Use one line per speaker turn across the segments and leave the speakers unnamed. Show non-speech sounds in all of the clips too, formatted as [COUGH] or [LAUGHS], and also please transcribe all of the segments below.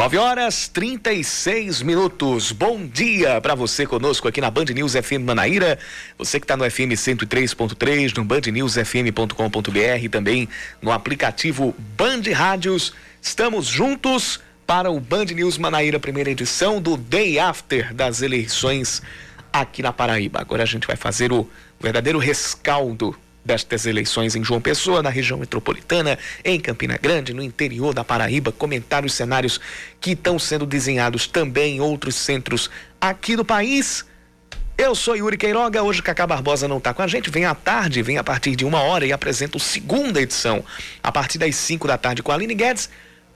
9 horas 36 minutos. Bom dia para você conosco aqui na Band News FM Manaíra. Você que está no FM 103.3, no bandnewsfm.com.br, também no aplicativo Band Rádios. Estamos juntos para o Band News Manaíra, primeira edição do Day After das eleições aqui na Paraíba. Agora a gente vai fazer o verdadeiro rescaldo destas eleições em João Pessoa, na região metropolitana, em Campina Grande, no interior da Paraíba, comentar os cenários que estão sendo desenhados também em outros centros aqui do país. Eu sou Yuri Queiroga, hoje Cacá Barbosa não está com a gente, vem à tarde, vem a partir de uma hora e apresenta a segunda edição, a partir das 5 da tarde com a Aline Guedes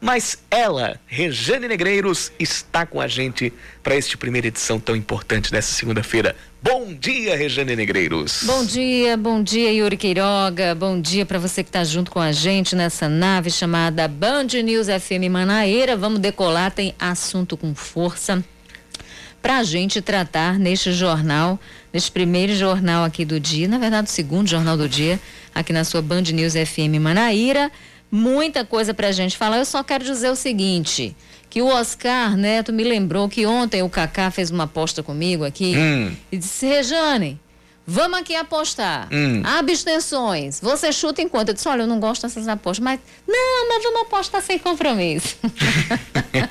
mas ela, Rejane Negreiros, está com a gente para este primeira edição tão importante dessa segunda-feira. Bom dia, Rejane Negreiros.
Bom dia, bom dia, Yuri Queiroga. Bom dia para você que está junto com a gente nessa nave chamada Band News FM Manaíra. Vamos decolar, tem assunto com força para a gente tratar neste jornal, neste primeiro jornal aqui do dia, na verdade, o segundo jornal do dia, aqui na sua Band News FM Manaíra muita coisa para a gente falar. Eu só quero dizer o seguinte: que o Oscar Neto me lembrou que ontem o Kaká fez uma aposta comigo aqui hum. e disse: Rejane, vamos aqui apostar. Hum. Abstenções. Você chuta enquanto. Eu disse: olha, eu não gosto dessas apostas, mas. Não, mas vamos apostar sem compromisso. [LAUGHS]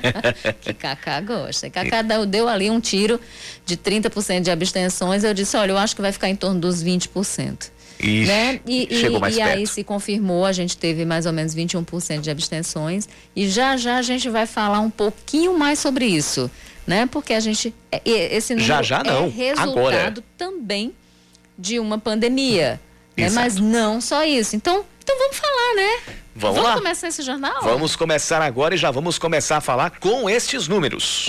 [LAUGHS] que Kaká gosta. Kaká deu, deu ali um tiro de 30% de abstenções. Eu disse: olha, eu acho que vai ficar em torno dos 20%.
E,
né?
e, chegou mais
e. E aí se confirmou, a gente teve mais ou menos 21% de abstenções. E já já a gente vai falar um pouquinho mais sobre isso. Né? Porque a gente. É, esse número
já, já não.
é resultado
Agora.
também de uma pandemia. Né? Mas não só isso. Então, então vamos falar, né?
Vamos,
vamos
lá.
começar esse jornal?
Vamos começar agora e já vamos começar a falar com estes números.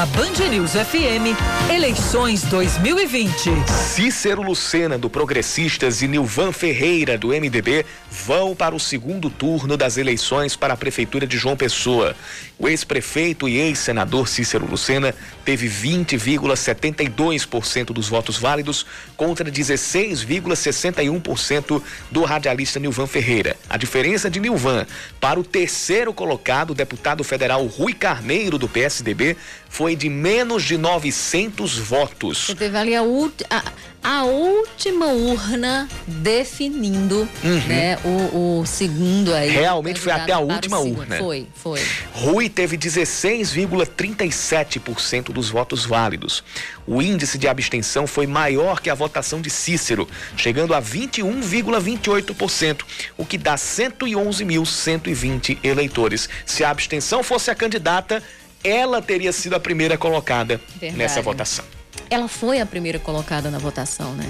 Na Band News FM, eleições 2020.
Cícero Lucena, do Progressistas, e Nilvan Ferreira, do MDB, vão para o segundo turno das eleições para a Prefeitura de João Pessoa. O ex-prefeito e ex-senador Cícero Lucena teve 20,72% dos votos válidos contra 16,61% do radialista Nilvan Ferreira. A diferença de Nilvan para o terceiro colocado, deputado federal Rui Carneiro, do PSDB, foi de menos de 900 votos.
Você teve ali a, a, a última urna definindo uhum. né, o, o, segundo aí.
Realmente foi até a última urna.
Foi, foi.
Rui teve 16,37% dos votos válidos. O índice de abstenção foi maior que a votação de Cícero, chegando a 21,28%, o que dá 111.120 eleitores. Se a abstenção fosse a candidata, ela teria sido a primeira colocada Verdade. nessa votação
ela foi a primeira colocada na votação, né?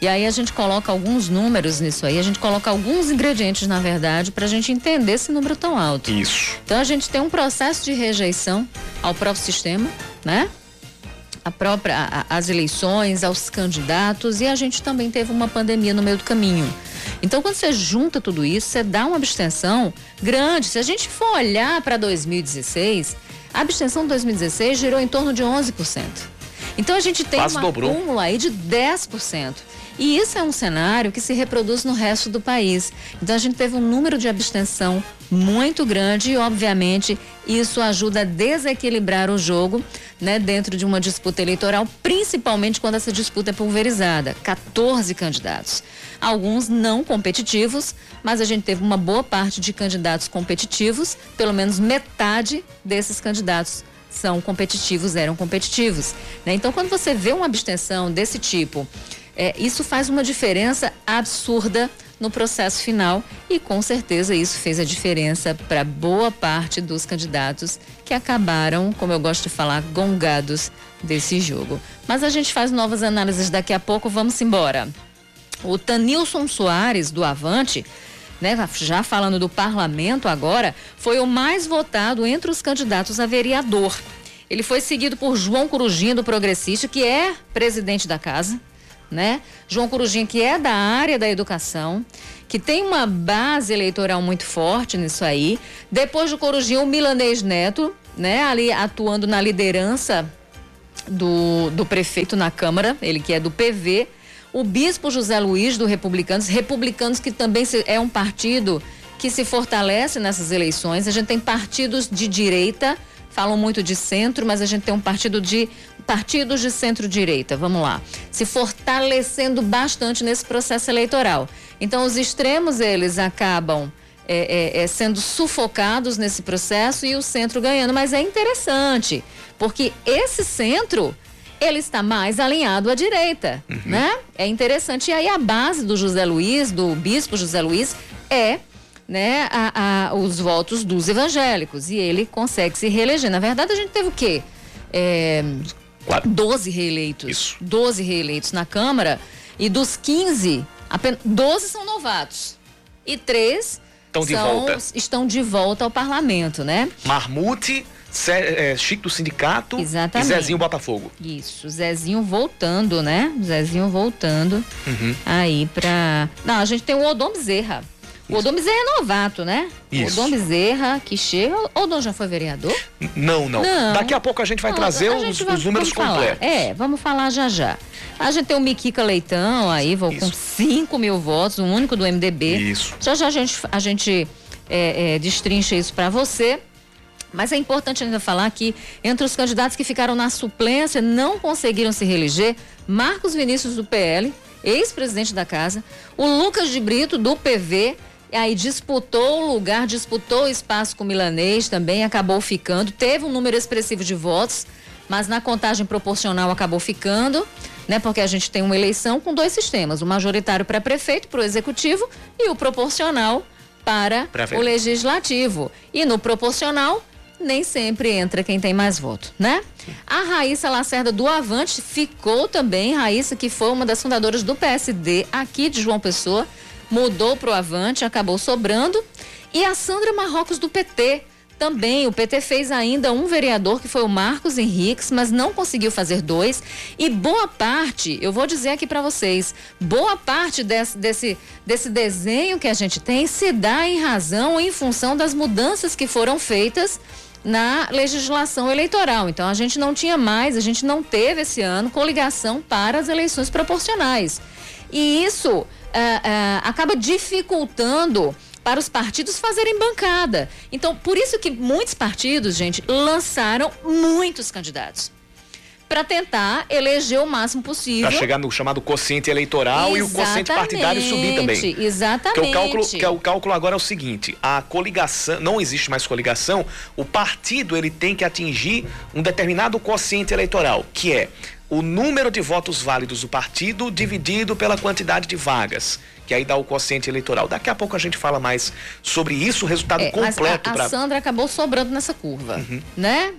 E aí a gente coloca alguns números nisso aí, a gente coloca alguns ingredientes, na verdade, para a gente entender esse número tão alto.
Isso.
Então a gente tem um processo de rejeição ao próprio sistema, né? A própria, a, as eleições, aos candidatos e a gente também teve uma pandemia no meio do caminho. Então, quando você junta tudo isso, você dá uma abstenção grande. Se a gente for olhar para 2016, a abstenção de 2016 girou em torno de 11%. Então a gente tem Quase um acúmulo aí de 10%. E isso é um cenário que se reproduz no resto do país. Então a gente teve um número de abstenção muito grande e, obviamente, isso ajuda a desequilibrar o jogo né, dentro de uma disputa eleitoral, principalmente quando essa disputa é pulverizada. 14 candidatos. Alguns não competitivos, mas a gente teve uma boa parte de candidatos competitivos, pelo menos metade desses candidatos são competitivos, eram competitivos. Né? Então, quando você vê uma abstenção desse tipo, é, isso faz uma diferença absurda no processo final e com certeza isso fez a diferença para boa parte dos candidatos que acabaram, como eu gosto de falar, gongados desse jogo. Mas a gente faz novas análises daqui a pouco, vamos embora. O Tanilson Soares, do Avante, né, já falando do parlamento agora, foi o mais votado entre os candidatos a vereador. Ele foi seguido por João Corujinha, do Progressista, que é presidente da casa, né? João Corujinha, que é da área da educação, que tem uma base eleitoral muito forte nisso aí. Depois do Corujinha, o Milanês Neto, né? Ali atuando na liderança do, do prefeito na Câmara, ele que é do PV. o bispo José Luiz do Republicanos, Republicanos que também é um partido que se fortalece nessas eleições. A gente tem partidos de direita, falam muito de centro, mas a gente tem um partido de partidos de centro-direita, vamos lá, se fortalecendo bastante nesse processo eleitoral. Então, os extremos eles acabam é, é, é, sendo sufocados nesse processo e o centro ganhando. Mas é interessante, porque esse centro ele está mais alinhado à direita, uhum. né? É interessante. E aí a base do José Luiz, do bispo José Luiz, é né, a, a, os votos dos evangélicos. E ele consegue se reeleger. Na verdade, a gente teve o quê? É, 12 reeleitos. Isso. 12 reeleitos na Câmara. E dos 15, apenas 12 são novatos. E três
estão de volta.
Estão de volta ao parlamento, né?
Marmute é, Chico do Sindicato Exatamente. e Zezinho Botafogo.
Isso, Zezinho voltando, né? Zezinho voltando uhum. aí pra. Não, a gente tem o Odom Bezerra. O Odom Bezerra é novato, né? Isso. Odom Bezerra, que chega. O Odom já foi vereador?
Não, não, não. Daqui a pouco a gente vai não, trazer os, vai, os, números completos.
É, vamos falar já já. A gente tem o Miquica Leitão aí, vou com 5 mil votos, o único do MDB.
Isso.
Já já a gente, a gente é, é, destrincha isso para você. Mas é importante ainda falar que entre os candidatos que ficaram na suplência não conseguiram se reeleger, Marcos Vinícius do PL, ex-presidente da casa, o Lucas de Brito do PV, aí disputou o lugar, disputou o espaço com o Milanês também, acabou ficando, teve um número expressivo de votos, mas na contagem proporcional acabou ficando, né? Porque a gente tem uma eleição com dois sistemas, o majoritário para prefeito, para o executivo e o proporcional para o legislativo. E no proporcional nem sempre entra quem tem mais voto, né? A Raíssa Lacerda do Avante ficou também, Raíssa que foi uma das fundadoras do PSD aqui de João Pessoa, mudou para o Avante, acabou sobrando. E a Sandra Marrocos do PT também, o PT fez ainda um vereador que foi o Marcos Henriques, mas não conseguiu fazer dois. E boa parte, eu vou dizer aqui para vocês, boa parte desse, desse, desse desenho que a gente tem se dá em razão, em função das mudanças que foram feitas na legislação eleitoral. Então a gente não tinha mais, a gente não teve esse ano coligação para as eleições proporcionais. E isso uh, uh, acaba dificultando para os partidos fazerem bancada. Então, por isso que muitos partidos, gente, lançaram muitos candidatos para tentar eleger o máximo possível.
Para chegar no chamado quociente eleitoral Exatamente. e o quociente partidário subir também.
Exatamente.
Que o cálculo, que é o cálculo agora é o seguinte: a coligação, não existe mais coligação, o partido ele tem que atingir um determinado quociente eleitoral, que é o número de votos válidos do partido dividido pela quantidade de vagas, que aí dá o quociente eleitoral. Daqui a pouco a gente fala mais sobre isso, o resultado é, completo.
A, a pra... Sandra acabou sobrando nessa curva, uhum. né?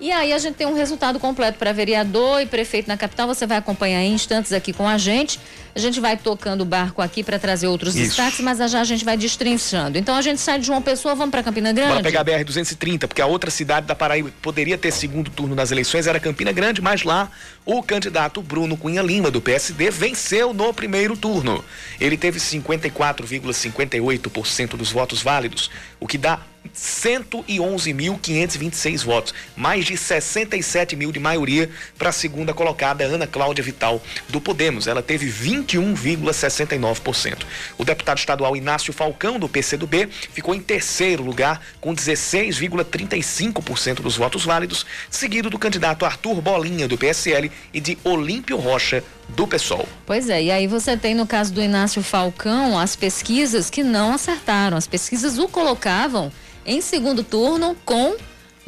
E aí a gente tem um resultado completo para vereador e prefeito na capital. Você vai acompanhar em instantes aqui com a gente. A gente vai tocando o barco aqui para trazer outros Isso. destaques, mas já a gente vai destrinchando. Então a gente sai de João Pessoa, vamos para Campina Grande. Bora
pegar a BR 230, porque a outra cidade da Paraíba poderia ter segundo turno nas eleições era Campina Grande, mas lá o candidato Bruno Cunha Lima do PSD venceu no primeiro turno. Ele teve 54,58% dos votos válidos, o que dá 111.526 votos, mais de 67 mil de maioria para a segunda colocada, Ana Cláudia Vital, do Podemos. Ela teve 21,69%. O deputado estadual Inácio Falcão, do PCdoB, ficou em terceiro lugar, com 16,35% dos votos válidos, seguido do candidato Arthur Bolinha, do PSL, e de Olímpio Rocha, do PSOL.
Pois é, e aí você tem no caso do Inácio Falcão as pesquisas que não acertaram. As pesquisas o colocavam em segundo turno com,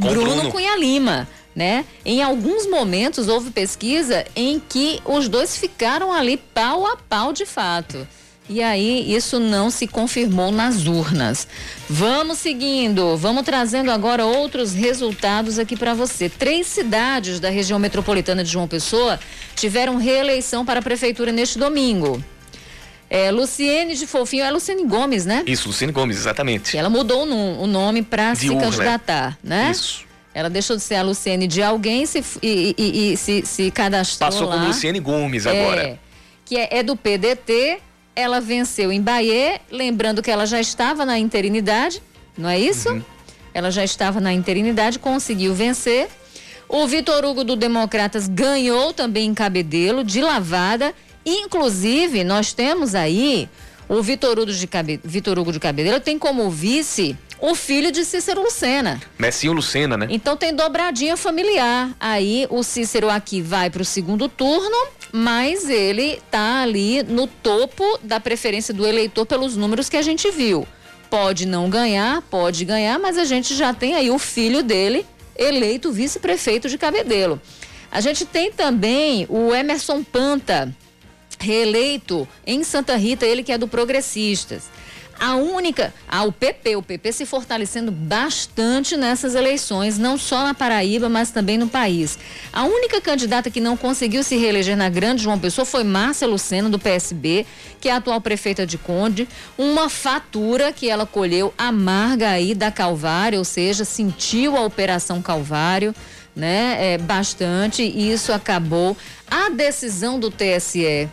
com Bruno, Bruno Cunha Lima. Né? Em alguns momentos houve pesquisa em que os dois ficaram ali pau a pau de fato. E aí isso não se confirmou nas urnas. Vamos seguindo, vamos trazendo agora outros resultados aqui para você. Três cidades da região metropolitana de João Pessoa tiveram reeleição para a prefeitura neste domingo. É, Luciene de Fofinho, é Luciene Gomes, né?
Isso, Luciene Gomes, exatamente.
ela mudou o nome para se
Urla.
candidatar, né?
Isso.
Ela deixou de ser a Luciene de alguém se, e, e, e se, se cadastrou
Passou
lá.
com Luciene Gomes agora.
É, que é, é do PDT ela venceu em Bahia, lembrando que ela já estava na interinidade, não é isso? Uhum. Ela já estava na interinidade, conseguiu vencer. O Vitor Hugo do Democratas ganhou também em Cabedelo, de lavada. Inclusive, nós temos aí o Vitor Hugo de, Cabe... Vitor Hugo de Cabedelo tem como vice o filho de Cícero Lucena.
Messinho Lucena, né?
Então tem dobradinha familiar. Aí o Cícero aqui vai para o segundo turno, mas ele tá ali no topo da preferência do eleitor pelos números que a gente viu. Pode não ganhar, pode ganhar, mas a gente já tem aí o filho dele eleito vice-prefeito de Cabedelo. A gente tem também o Emerson Panta, reeleito em Santa Rita, ele que é do Progressistas. A única, o PP, o PP se fortalecendo bastante nessas eleições, não só na Paraíba, mas também no país. A única candidata que não conseguiu se reeleger na Grande João Pessoa foi Márcia Lucena, do PSB, que é a atual prefeita de Conde. Uma fatura que ela colheu amarga aí da Calvário, ou seja, sentiu a Operação Calvário, né? É, bastante, e isso acabou. A decisão do TSE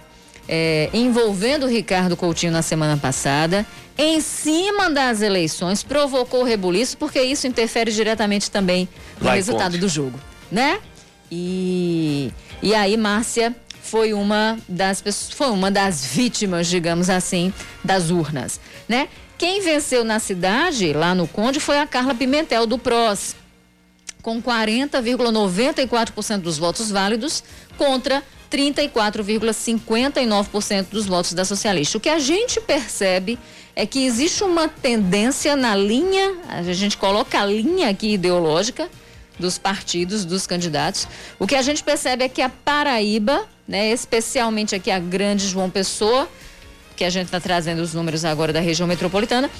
é, envolvendo o Ricardo Coutinho na semana passada, em cima das eleições, provocou rebuliço, porque isso interfere diretamente também no Vai resultado conte. do jogo, né? E, e aí, Márcia foi uma das pessoas, foi uma das vítimas, digamos assim, das urnas, né? Quem venceu na cidade, lá no Conde, foi a Carla Pimentel do PROS, com 40,94% dos votos válidos contra 34,59% dos votos da socialista. O que a gente percebe é que existe uma tendência na linha, a gente coloca a linha aqui ideológica dos partidos, dos candidatos. O que a gente percebe é que a Paraíba, né, especialmente aqui a Grande João Pessoa, que a gente está trazendo os números agora da região metropolitana,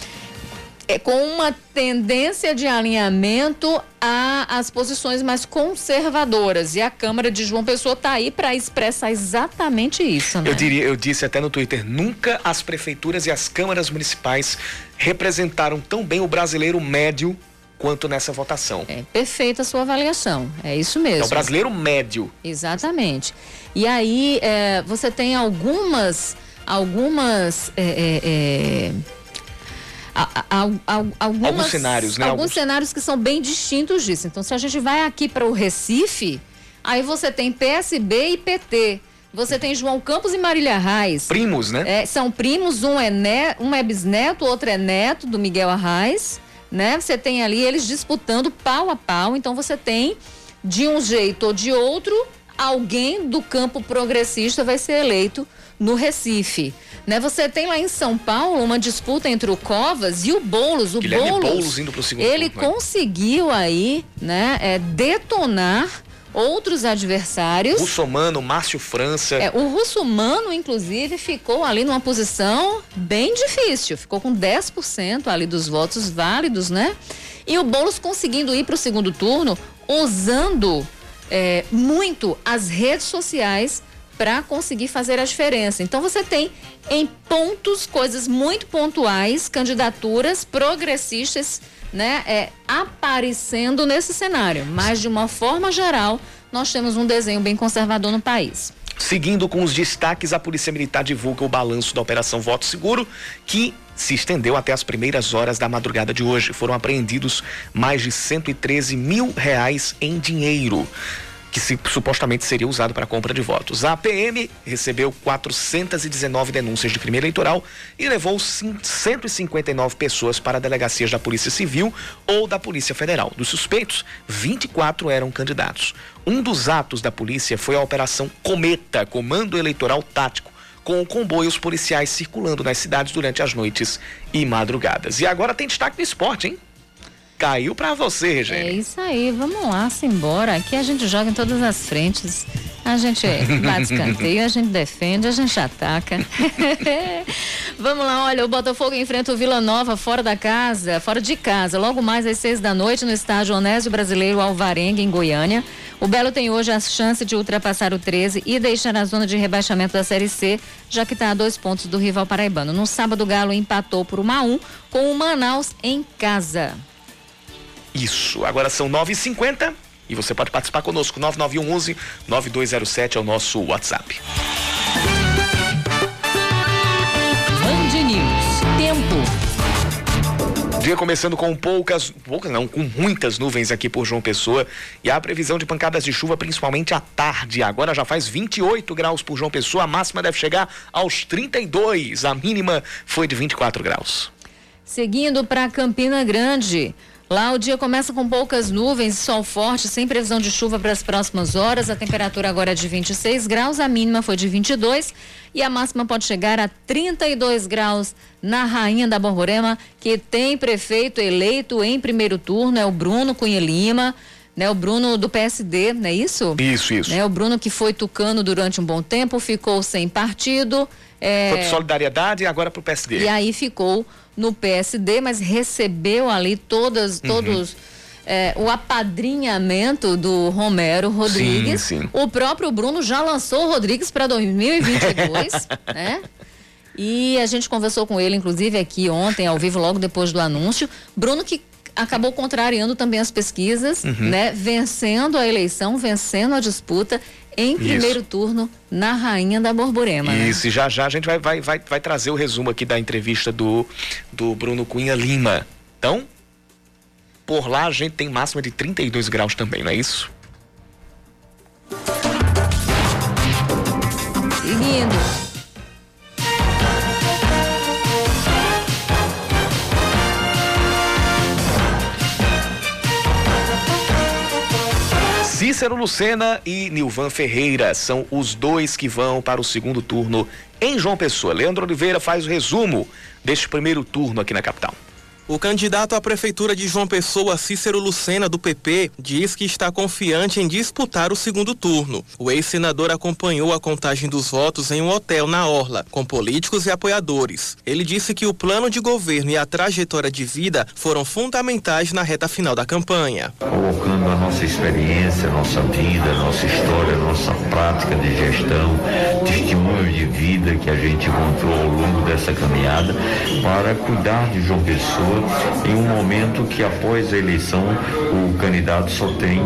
é, com uma tendência de alinhamento às posições mais conservadoras. E a Câmara de João Pessoa está aí para expressar exatamente isso. Né?
Eu, diria, eu disse até no Twitter: nunca as prefeituras e as câmaras municipais representaram tão bem o brasileiro médio quanto nessa votação.
É perfeita a sua avaliação, é isso mesmo. É
o brasileiro médio.
Exatamente. E aí é, você tem algumas, algumas é, é, é algumas,
alguns cenários, né?
Alguns, alguns cenários que são bem distintos disso. Então, se a gente vai aqui para o Recife, aí você tem PSB e PT. Você tem João Campos e Marília Arraes.
Primos, né?
É, são primos, um é, net, um é bisneto, o outro é neto do Miguel Arraes. Né? Você tem ali eles disputando pau a pau. Então você tem, de um jeito ou de outro, alguém do campo progressista vai ser eleito no Recife. Né? Você tem lá em São Paulo uma disputa entre o Covas e o Boulos. O Guilherme Boulos, Boulos indo pro segundo ele turno, né? conseguiu aí, né, é, detonar outros adversários.
Russomano, Márcio França.
É, o Russomano, inclusive, ficou ali numa posição bem difícil. Ficou com 10% ali dos votos válidos, né? E o Boulos conseguindo ir para o segundo turno usando é, muito as redes sociais para conseguir fazer a diferença. Então você tem em pontos coisas muito pontuais, candidaturas progressistas, né, é, aparecendo nesse cenário. Mas de uma forma geral, nós temos um desenho bem conservador no país.
Seguindo com os destaques, a Polícia Militar divulga o balanço da Operação Voto Seguro, que se estendeu até as primeiras horas da madrugada de hoje. Foram apreendidos mais de 113 mil reais em dinheiro que se, supostamente seria usado para compra de votos. A PM recebeu 419 denúncias de crime eleitoral e levou 159 pessoas para delegacias da Polícia Civil ou da Polícia Federal. Dos suspeitos, 24 eram candidatos. Um dos atos da polícia foi a Operação Cometa, Comando Eleitoral Tático com comboios policiais circulando nas cidades durante as noites e madrugadas. E agora tem destaque no esporte, hein? Caiu para você, Regine.
É isso aí, vamos lá, simbora. Aqui a gente joga em todas as frentes. A gente bate [LAUGHS] escanteio, a gente defende, a gente ataca. [LAUGHS] vamos lá, olha, o Botafogo enfrenta o Vila Nova fora da casa, fora de casa, logo mais às seis da noite no estádio Onésio Brasileiro Alvarenga, em Goiânia. O Belo tem hoje a chance de ultrapassar o 13 e deixar a zona de rebaixamento da Série C, já que está a dois pontos do rival paraibano. No sábado, o Galo empatou por 1 a 1 com o Manaus em casa.
Isso. Agora são 9h50 e você pode participar conosco. 9911 9207 é o nosso WhatsApp.
Band News. Tempo.
Dia começando com poucas, poucas não, com muitas nuvens aqui por João Pessoa e a previsão de pancadas de chuva principalmente à tarde. Agora já faz 28 graus por João Pessoa, a máxima deve chegar aos 32, a mínima foi de 24 graus.
Seguindo para Campina Grande, Lá o dia começa com poucas nuvens, sol forte, sem previsão de chuva para as próximas horas. A temperatura agora é de 26 graus, a mínima foi de 22 e a máxima pode chegar a 32 graus na Rainha da Borborema, que tem prefeito eleito em primeiro turno, é o Bruno Cunha Lima. Né, o Bruno do PSD, não é isso?
Isso, isso.
Né, o Bruno que foi tucano durante um bom tempo, ficou sem partido.
É... Foi para Solidariedade e agora para o PSD.
E aí ficou no PSD, mas recebeu ali todas, uhum. todos é, o apadrinhamento do Romero Rodrigues. Sim, sim. O próprio Bruno já lançou o Rodrigues para 2022, [LAUGHS] né? E a gente conversou com ele, inclusive, aqui ontem, ao vivo, logo depois do anúncio. Bruno que acabou contrariando também as pesquisas, uhum. né? Vencendo a eleição, vencendo a disputa em primeiro Isso. turno na Rainha da Borborema.
Né? Isso, né? e já já a gente vai, vai, vai, vai trazer o resumo aqui da entrevista do, do Bruno Cunha Lima. Então, por lá a gente tem máxima de 32 graus também, não é isso?
Seguindo.
Cícero Lucena e Nilvan Ferreira são os dois que vão para o segundo turno em João Pessoa. Leandro Oliveira faz o resumo deste primeiro turno aqui na capital.
O candidato à prefeitura de João Pessoa, Cícero Lucena, do PP, diz que está confiante em disputar o segundo turno. O ex-senador acompanhou a contagem dos votos em um hotel na Orla, com políticos e apoiadores. Ele disse que o plano de governo e a trajetória de vida foram fundamentais na reta final da campanha.
Colocando a nossa experiência, nossa vida, nossa história, nossa prática de gestão, testemunho de vida que a gente encontrou ao longo dessa caminhada, para cuidar de João Pessoa em um momento que após a eleição o candidato só tem,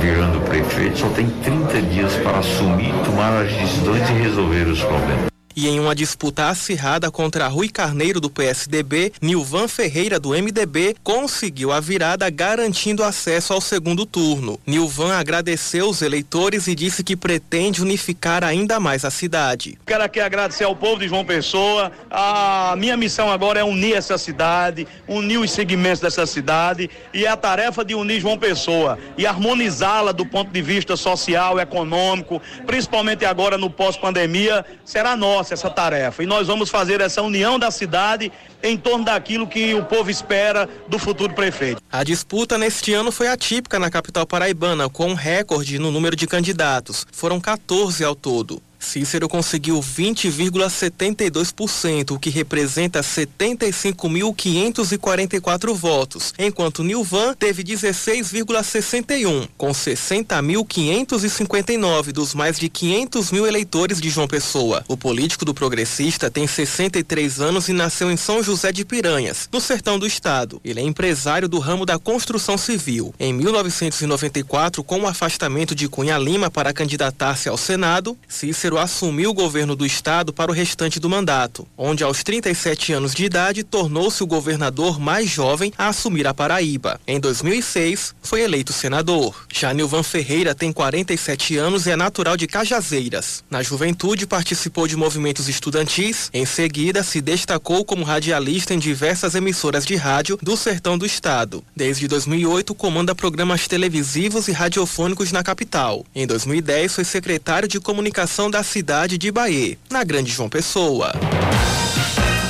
virando prefeito, só tem 30 dias para assumir, tomar as decisões e resolver os problemas.
E em uma disputa acirrada contra Rui Carneiro do PSDB, Nilvan Ferreira do MDB conseguiu a virada garantindo acesso ao segundo turno. Nilvan agradeceu os eleitores e disse que pretende unificar ainda mais a cidade.
Quero aqui agradecer ao povo de João Pessoa. A minha missão agora é unir essa cidade, unir os segmentos dessa cidade e é a tarefa de unir João Pessoa e harmonizá-la do ponto de vista social, econômico, principalmente agora no pós-pandemia, será nossa essa tarefa e nós vamos fazer essa união da cidade em torno daquilo que o povo espera do futuro prefeito.
A disputa neste ano foi atípica na capital paraibana, com um recorde no número de candidatos. Foram 14 ao todo. Cícero conseguiu 20,72%, o que representa 75.544 votos, enquanto Nilvan teve 16,61, com 60.559 dos mais de 500 mil eleitores de João Pessoa. O político do progressista tem 63 anos e nasceu em São José de Piranhas, no sertão do estado. Ele é empresário do ramo da construção civil. Em 1994, com o afastamento de Cunha Lima para candidatar-se ao Senado, Cícero Cícero assumiu o governo do estado para o restante do mandato, onde aos 37 anos de idade tornou-se o governador mais jovem a assumir a Paraíba. Em 2006, foi eleito senador. Já Nilvan Ferreira tem 47 anos e é natural de Cajazeiras. Na juventude participou de movimentos estudantis, em seguida se destacou como radialista em diversas emissoras de rádio do sertão do estado. Desde 2008 comanda programas televisivos e radiofônicos na capital. Em 2010 foi secretário de comunicação da da cidade de Bahia, na Grande João Pessoa.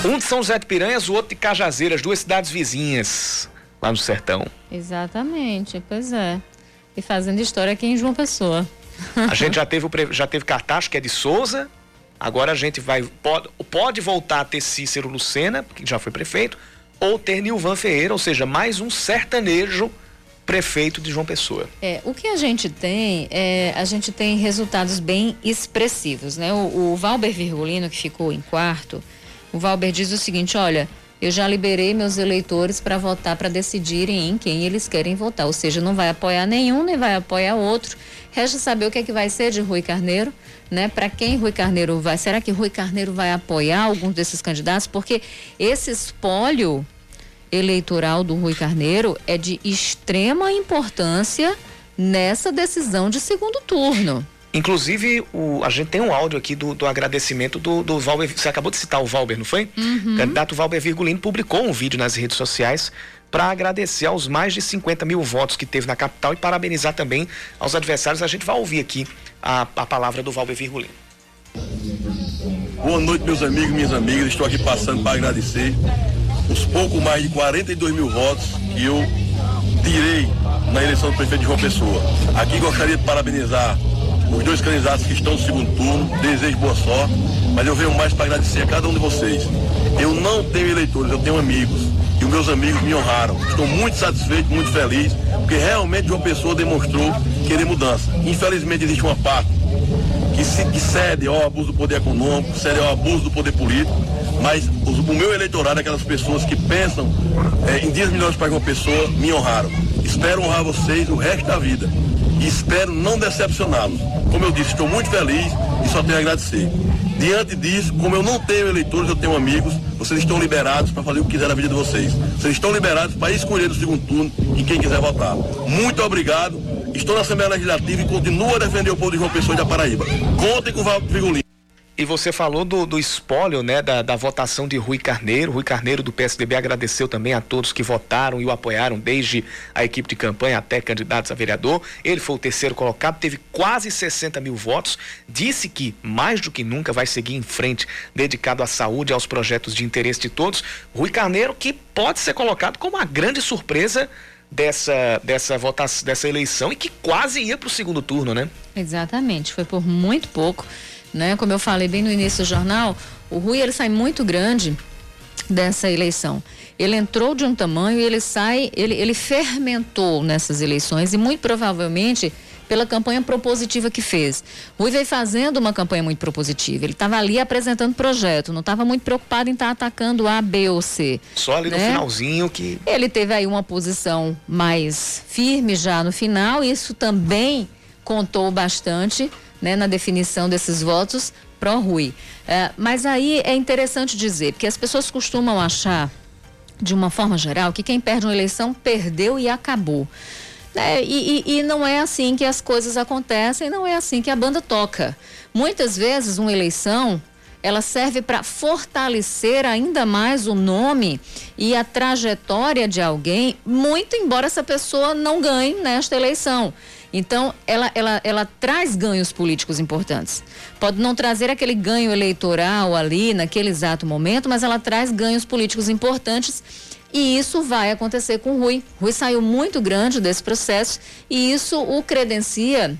Um de São José de Piranhas, o outro de Cajazeiras, duas cidades vizinhas, lá no sertão.
Exatamente, pois é. E fazendo história aqui em João Pessoa.
A gente já teve, o, já teve cartaz que é de Souza, agora a gente vai, pode, pode voltar a ter Cícero Lucena, que já foi prefeito, ou ter Nilvan Ferreira, ou seja, mais um sertanejo prefeito de João Pessoa.
É, o que a gente tem, é, a gente tem resultados bem expressivos, né? O, o Valber Virgulino, que ficou em quarto, o Valber diz o seguinte, olha, eu já liberei meus eleitores para votar, para decidirem em quem eles querem votar. Ou seja, não vai apoiar nenhum, nem vai apoiar outro. Resta saber o que é que vai ser de Rui Carneiro, né? Para quem Rui Carneiro vai? Será que Rui Carneiro vai apoiar algum desses candidatos? Porque esse espólio eleitoral do Rui Carneiro é de extrema importância nessa decisão de segundo turno.
Inclusive, o, a gente tem um áudio aqui do, do agradecimento do, do Valber. Você acabou de citar o Valber, não foi? Uhum. O candidato Valber Virgulino publicou um vídeo nas redes sociais para agradecer aos mais de 50 mil votos que teve na capital e parabenizar também aos adversários. A gente vai ouvir aqui a, a palavra do Valber Virgulino.
Boa noite, meus amigos e minhas amigas. Estou aqui passando para agradecer os pouco mais de 42 mil votos que eu tirei na eleição do prefeito de João Pessoa. Aqui gostaria de parabenizar os dois candidatos que estão no segundo turno. Desejo boa sorte, mas eu venho mais para agradecer a cada um de vocês. Eu não tenho eleitores, eu tenho amigos. E os meus amigos me honraram. Estou muito satisfeito, muito feliz, porque realmente João Pessoa demonstrou querer mudança. Infelizmente existe uma parte que, se, que cede ao abuso do poder econômico, cede ao abuso do poder político, mas os, o meu eleitorado aquelas pessoas que pensam é, em dias melhores para uma pessoa, me honraram. Espero honrar vocês o resto da vida e espero não decepcioná-los. Como eu disse, estou muito feliz e só tenho a agradecer. Diante disso, como eu não tenho eleitores, eu tenho amigos, vocês estão liberados para fazer o que quiser na vida de vocês. Vocês estão liberados para escolher no segundo turno em quem quiser votar. Muito obrigado. Estou na Assembleia Legislativa e continuo a defender o povo de João Pessoa e da Paraíba. Contem com o Valdo Figolino.
E você falou do, do espólio, né, da, da votação de Rui Carneiro. Rui Carneiro do PSDB agradeceu também a todos que votaram e o apoiaram, desde a equipe de campanha até candidatos a vereador. Ele foi o terceiro colocado, teve quase 60 mil votos. Disse que, mais do que nunca, vai seguir em frente, dedicado à saúde aos projetos de interesse de todos. Rui Carneiro, que pode ser colocado como a grande surpresa dessa, dessa votação, dessa eleição e que quase ia para o segundo turno, né?
Exatamente, foi por muito pouco né? Como eu falei bem no início do jornal, o Rui ele sai muito grande dessa eleição. Ele entrou de um tamanho e ele sai, ele, ele fermentou nessas eleições e muito provavelmente pela campanha propositiva que fez. Rui veio fazendo uma campanha muito propositiva. Ele estava ali apresentando projeto, não estava muito preocupado em estar tá atacando A, B ou C.
Só ali né? no finalzinho que.
Ele teve aí uma posição mais firme já no final, e isso também contou bastante né, na definição desses votos pró-Rui. É, mas aí é interessante dizer, porque as pessoas costumam achar, de uma forma geral, que quem perde uma eleição perdeu e acabou. É, e, e, e, não é assim que as coisas acontecem, não é assim que a banda toca. Muitas vezes uma eleição ela serve para fortalecer ainda mais o nome e a trajetória de alguém, muito embora essa pessoa não ganhe nesta eleição. Então, ela, ela, ela traz ganhos políticos importantes. Pode não trazer aquele ganho eleitoral ali, naquele exato momento, mas ela traz ganhos políticos importantes. E isso vai acontecer com o Rui. Rui saiu muito grande desse processo e isso o credencia,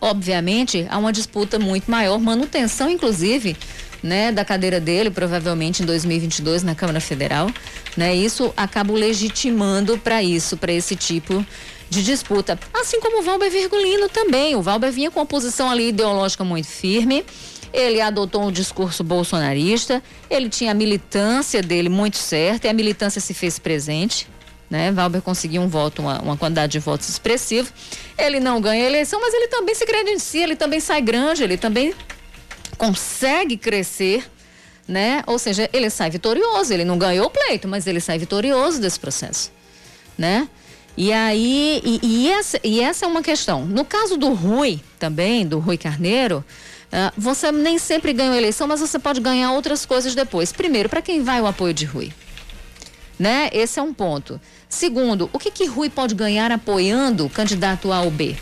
obviamente, a uma disputa muito maior, manutenção, inclusive, né, da cadeira dele, provavelmente em 2022 na Câmara Federal, né? Isso acaba legitimando para isso, para esse tipo de disputa. Assim como o Valber Virgulino também. O Valber vinha com uma posição ali ideológica muito firme. Ele adotou um discurso bolsonarista, ele tinha a militância dele muito certa e a militância se fez presente. Né? Valber conseguiu um voto, uma, uma quantidade de votos expressivo. Ele não ganha a eleição, mas ele também se credencia, ele também sai grande, ele também consegue crescer, né? Ou seja, ele sai vitorioso. Ele não ganhou o pleito, mas ele sai vitorioso desse processo, né? E aí, e, e, essa, e essa é uma questão. No caso do Rui, também, do Rui Carneiro, uh, você nem sempre ganha a eleição, mas você pode ganhar outras coisas depois. Primeiro, para quem vai o apoio de Rui? Né? Esse é um ponto. Segundo, o que que Rui pode ganhar apoiando o candidato A ou B?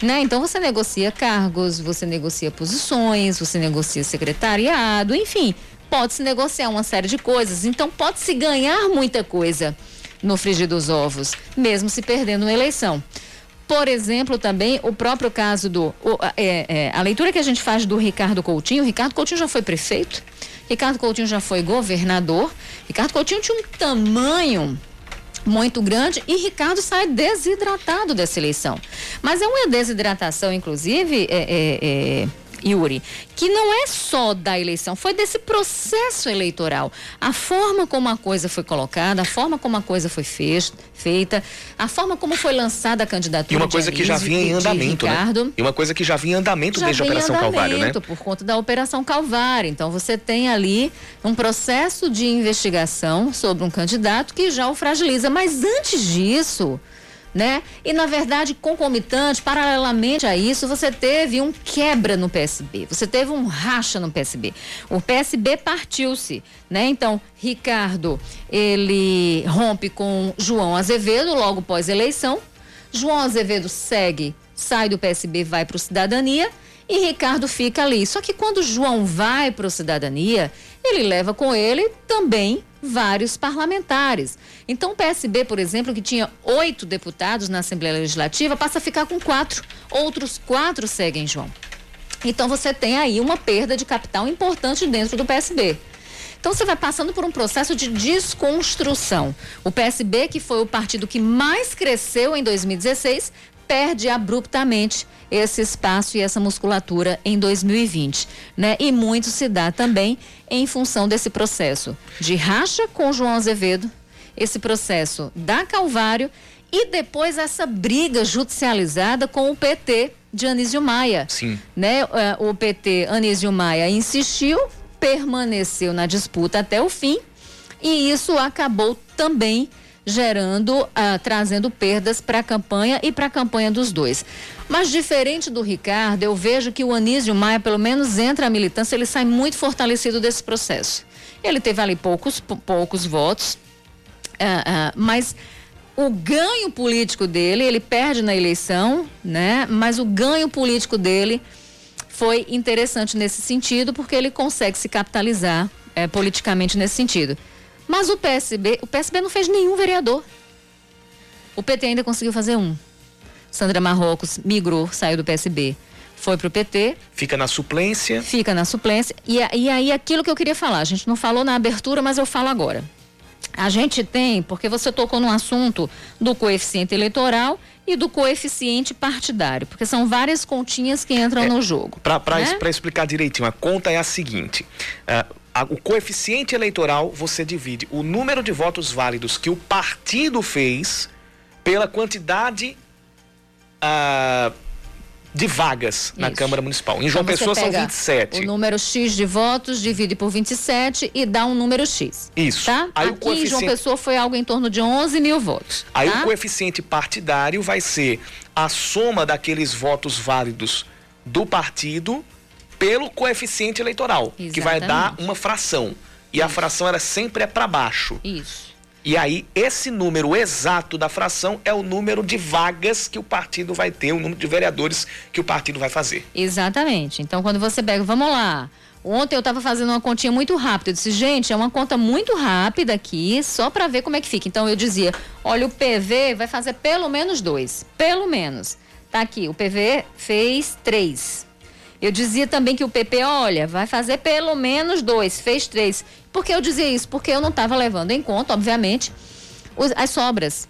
Né? Então você negocia cargos, você negocia posições, você negocia secretariado, enfim, pode se negociar uma série de coisas. Então pode se ganhar muita coisa no frigir dos ovos, mesmo se perdendo uma eleição. Por exemplo, também o próprio caso do. O, é, é, a leitura que a gente faz do Ricardo Coutinho, Ricardo Coutinho já foi prefeito, Ricardo Coutinho já foi governador, Ricardo Coutinho tinha um tamanho muito grande e Ricardo sai desidratado dessa eleição. Mas é uma desidratação, inclusive, é, é, é Yuri, que não é só da eleição, foi desse processo eleitoral. A forma como a coisa foi colocada, a forma como a coisa foi fez, feita, a forma como foi lançada a candidatura.
E uma coisa que já vinha em andamento, né?
Ricardo,
né? E uma coisa que já vinha em andamento
já
desde a Operação Calvário, né?
Por conta da Operação Calvário. Então você tem ali um processo de investigação sobre um candidato que já o fragiliza. Mas antes disso né? E na verdade, concomitante, paralelamente a isso, você teve um quebra no PSB, você teve um racha no PSB. O PSB partiu-se, né? Então, Ricardo, ele rompe com João Azevedo logo pós eleição. João Azevedo segue, sai do PSB, vai para o Cidadania e Ricardo fica ali. Só que quando João vai para o Cidadania, ele leva com ele também vários parlamentares. Então, o PSB, por exemplo, que tinha oito deputados na Assembleia Legislativa, passa a ficar com quatro. Outros quatro seguem João. Então, você tem aí uma perda de capital importante dentro do PSB. Então você vai passando por um processo de desconstrução. O PSB, que foi o partido que mais cresceu em 2016, perde abruptamente esse espaço e essa musculatura em 2020, né? E muito se dá também em função desse processo de racha com João Azevedo, esse processo da Calvário e depois essa briga judicializada com o PT de Anísio Maia.
Sim.
Né? É, o PT Anísio Maia insistiu, permaneceu na disputa até o fim e isso acabou também gerando, ah, trazendo perdas para a campanha e para a campanha dos dois. Mas diferente do Ricardo, eu vejo que o Anísio Maia, pelo menos entra a militância, ele sai muito fortalecido desse processo. Ele teve ali poucos, poucos votos, ah, ah, mas o ganho político dele, ele perde na eleição, né? Mas o ganho político dele foi interessante nesse sentido, porque ele consegue se capitalizar eh, politicamente nesse sentido. Mas o PSB, o PSB não fez nenhum vereador. O PT ainda conseguiu fazer um. Sandra Marrocos migrou, saiu do PSB, foi para o PT.
Fica na suplência.
Fica na suplência. E, e aí aquilo que eu queria falar, a gente não falou na abertura, mas eu falo agora. A gente tem, porque você tocou no assunto do coeficiente eleitoral e do coeficiente partidário, porque são várias continhas que entram
é,
no jogo.
Para né? explicar direitinho, a conta é a seguinte: uh, o coeficiente eleitoral você divide o número de votos válidos que o partido fez pela quantidade uh, de vagas na Câmara Municipal. Em João então Pessoa são 27.
O número X de votos divide por 27 e dá um número X.
Isso.
Tá? Aí Aqui coeficiente... em João Pessoa foi algo em torno de 11 mil votos.
Aí
tá?
o coeficiente partidário vai ser a soma daqueles votos válidos do partido pelo coeficiente eleitoral, Exatamente. que vai dar uma fração. E Isso. a fração era sempre é para baixo.
Isso.
E aí, esse número exato da fração é o número de vagas que o partido vai ter, o número de vereadores que o partido vai fazer.
Exatamente. Então, quando você pega, vamos lá. Ontem eu estava fazendo uma continha muito rápida. Eu disse, gente, é uma conta muito rápida aqui, só para ver como é que fica. Então eu dizia, olha, o PV vai fazer pelo menos dois. Pelo menos. Tá aqui, o PV fez três. Eu dizia também que o PP, olha, vai fazer pelo menos dois, fez três. Por que eu dizia isso? Porque eu não estava levando em conta, obviamente, os, as sobras.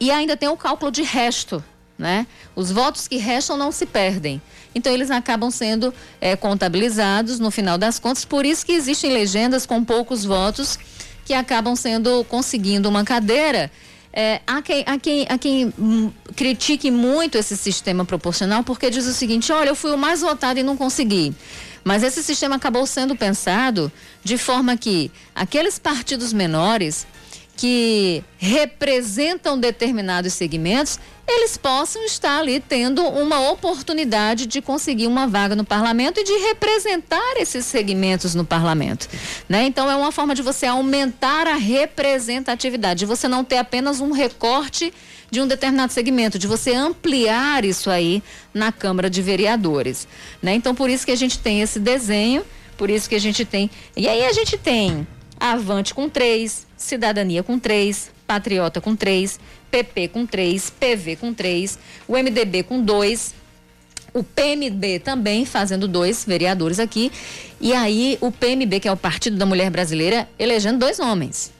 E ainda tem o cálculo de resto, né? Os votos que restam não se perdem. Então eles acabam sendo é, contabilizados no final das contas. Por isso que existem legendas com poucos votos que acabam sendo conseguindo uma cadeira é, há quem, há quem, há quem hum, critique muito esse sistema proporcional porque diz o seguinte: olha, eu fui o mais votado e não consegui. Mas esse sistema acabou sendo pensado de forma que aqueles partidos menores que representam determinados segmentos, eles possam estar ali tendo uma oportunidade de conseguir uma vaga no parlamento e de representar esses segmentos no parlamento, né? Então é uma forma de você aumentar a representatividade, de você não ter apenas um recorte de um determinado segmento, de você ampliar isso aí na Câmara de Vereadores, né? Então por isso que a gente tem esse desenho, por isso que a gente tem. E aí a gente tem Avante com três, Cidadania com três, Patriota com três, PP com três, PV com três, o MDB com dois, o PMB também fazendo dois vereadores aqui. E aí o PMB, que é o Partido da Mulher Brasileira, elegendo dois homens.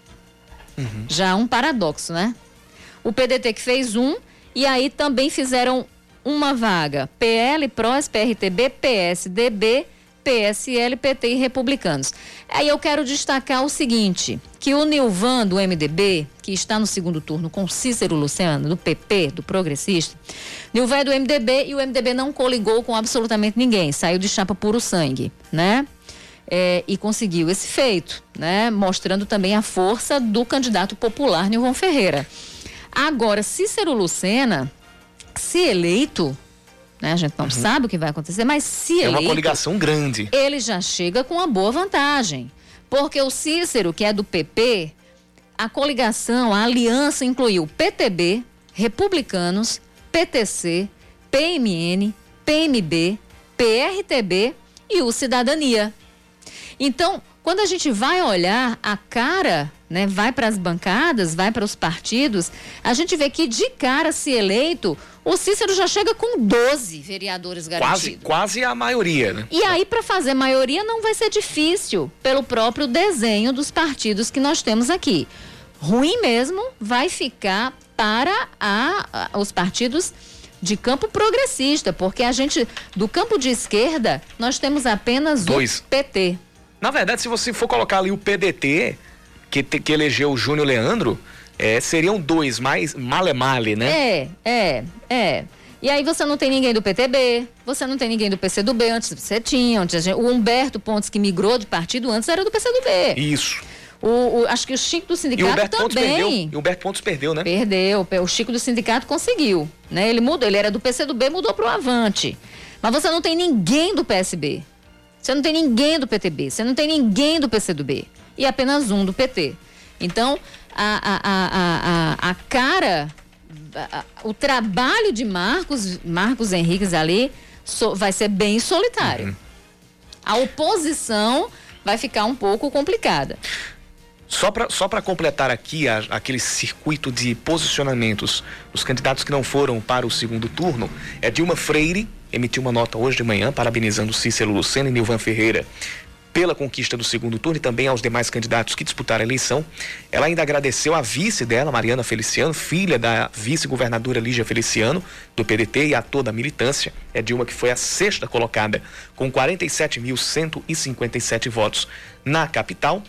Uhum. Já um paradoxo, né? O PDT que fez um, e aí também fizeram uma vaga PL, PROS, PRTB, PSDB, PSL, PT e Republicanos. Aí eu quero destacar o seguinte, que o Nilvan do MDB, que está no segundo turno com Cícero Luciano, do PP, do Progressista, Nilvan é do MDB e o MDB não coligou com absolutamente ninguém, saiu de chapa puro sangue, né? É, e conseguiu esse feito, né? Mostrando também a força do candidato popular Nilvan Ferreira. Agora, Cícero Lucena, se eleito, né? A gente não uhum. sabe o que vai acontecer, mas se
é
eleito,
uma coligação grande.
Ele já chega com uma boa vantagem. Porque o Cícero, que é do PP, a coligação, a aliança incluiu PTB, Republicanos, PTC, PMN, PMB, PRTB e o Cidadania. Então, quando a gente vai olhar a cara, né, vai para as bancadas, vai para os partidos, a gente vê que de cara, se eleito, o Cícero já chega com 12 vereadores garantidos.
Quase, quase a maioria, né?
E aí, para fazer maioria, não vai ser difícil, pelo próprio desenho dos partidos que nós temos aqui. Ruim mesmo vai ficar para a, a, os partidos de campo progressista, porque a gente, do campo de esquerda, nós temos apenas Dois. o PT.
Na verdade, se você for colocar ali o PDT, que, que elegeu o Júnior Leandro, é, seriam dois, mais male-male, né?
É, é, é. E aí você não tem ninguém do PTB, você não tem ninguém do PCdoB, antes você tinha, antes gente, o Humberto Pontes que migrou de partido antes era do PCdoB.
Isso.
O, o, acho que o Chico do sindicato e o Humberto também.
Perdeu. E o Humberto Pontes perdeu, né?
Perdeu. O Chico do sindicato conseguiu, né? Ele mudou, ele era do PCdoB, mudou pro Avante. Mas você não tem ninguém do PSB. Você não tem ninguém do PTB, você não tem ninguém do PCdoB e apenas um do PT. Então, a, a, a, a, cara, a, o trabalho de Marcos, Marcos Henriques ali so, vai ser bem solitário. Uhum. A oposição vai ficar um pouco complicada.
Só para só completar aqui a, aquele circuito de posicionamentos, os candidatos que não foram para o segundo turno, é Dilma Freire, emitiu uma nota hoje de manhã parabenizando Cícero Lucena e Nilvan Ferreira pela conquista do segundo turno e também aos demais candidatos que disputaram a eleição. Ela ainda agradeceu a vice dela, Mariana Feliciano, filha da vice-governadora Lígia Feliciano, do PDT, e a toda a militância. É Dilma que foi a sexta colocada, com 47.157 votos na capital.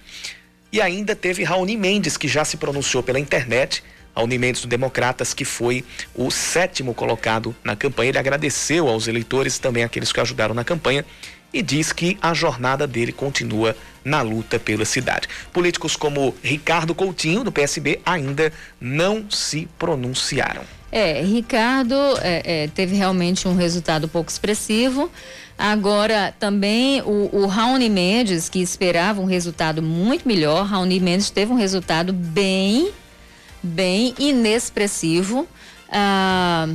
E ainda teve Raoni Mendes, que já se pronunciou pela internet, Raoni Mendes do Democratas, que foi o sétimo colocado na campanha. Ele agradeceu aos eleitores, também aqueles que ajudaram na campanha, e diz que a jornada dele continua na luta pela cidade. Políticos como Ricardo Coutinho, do PSB, ainda não se pronunciaram.
É, Ricardo é, é, teve realmente um resultado pouco expressivo. Agora, também o, o Raoni Mendes, que esperava um resultado muito melhor, Raoni Mendes teve um resultado bem, bem inexpressivo. Ah,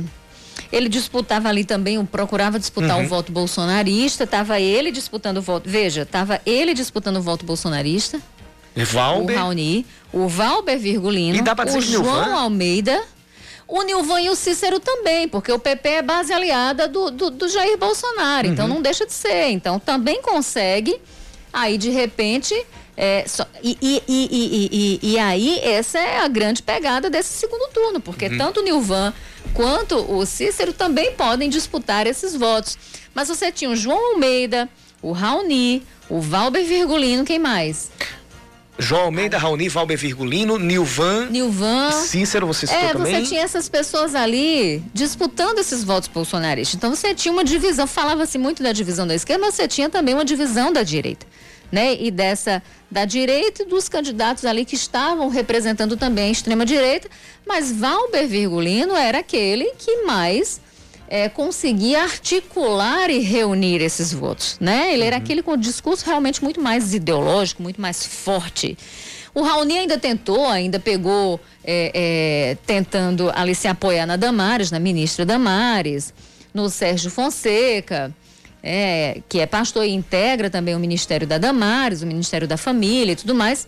ele disputava ali também, procurava disputar uhum. o voto bolsonarista, estava ele disputando o voto. Veja, estava ele disputando o voto bolsonarista.
Valber.
O Raoni, o Valber Virgulino, o João Almeida, o Nilvan e o Cícero também, porque o PP é base aliada do, do, do Jair Bolsonaro, então uhum. então não deixa de ser. Então também consegue, aí de repente. É, só, e, e, e, e, aí, essa é a grande pegada desse segundo turno, porque uhum. tanto o Nilvan quanto o Cícero também podem disputar esses votos. Mas você tinha o João Almeida, o Raoni, o Valber Virgulino, quem mais?
João Almeida, Raoni, Valber Virgulino, Nilvan,
Nilvan
Cícero, você citou é, também?
você tinha essas pessoas ali disputando esses votos bolsonaristas. Então você tinha uma divisão, falava-se muito da divisão da esquerda, mas você tinha também uma divisão da direita, né? E dessa da direita e dos candidatos ali que estavam representando também a extrema-direita, mas Valber Virgulino era aquele que mais é, conseguia articular e reunir esses votos, né? Ele era uhum. aquele com o discurso realmente muito mais ideológico, muito mais forte. O Raoni ainda tentou, ainda pegou, é, é, tentando ali se apoiar na Damares, na ministra Damares, no Sérgio Fonseca, é, que é pastor e integra também o Ministério da Damares, o Ministério da Família e tudo mais.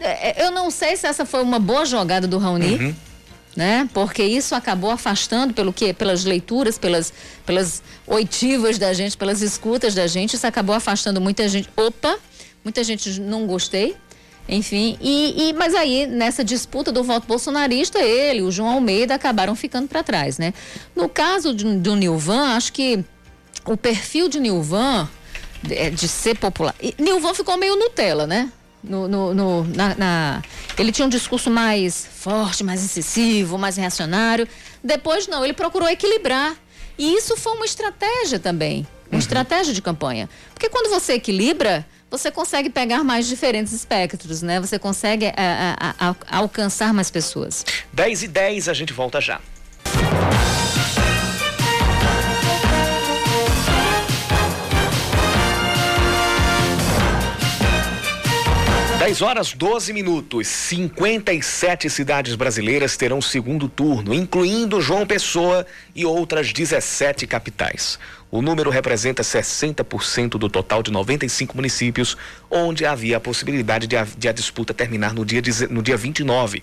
É, é, eu não sei se essa foi uma boa jogada do Raoni. Uhum. Né? Porque isso acabou afastando pelo que pelas leituras, pelas pelas oitivas da gente, pelas escutas da gente, isso acabou afastando muita gente. Opa, muita gente não gostei. Enfim, e, e, mas aí nessa disputa do voto bolsonarista, ele, o João Almeida acabaram ficando para trás, né? No caso de, do Nilvan, acho que o perfil de Nilvan de, é, de ser popular. E Nilvan ficou meio Nutella, né? No, no, no na, na, ele tinha um discurso mais forte, mais incisivo, mais reacionário. Depois, não, ele procurou equilibrar. E isso foi uma estratégia também, uma uhum. estratégia de campanha. Porque quando você equilibra, você consegue pegar mais diferentes espectros, né? Você consegue a, a, a, alcançar mais pessoas.
10 e 10, a gente volta já. 10 horas 12 minutos. 57 cidades brasileiras terão segundo turno, incluindo João Pessoa e outras 17 capitais. O número representa 60% do total de 95 municípios, onde havia a possibilidade de a, de a disputa terminar no dia, no dia 29.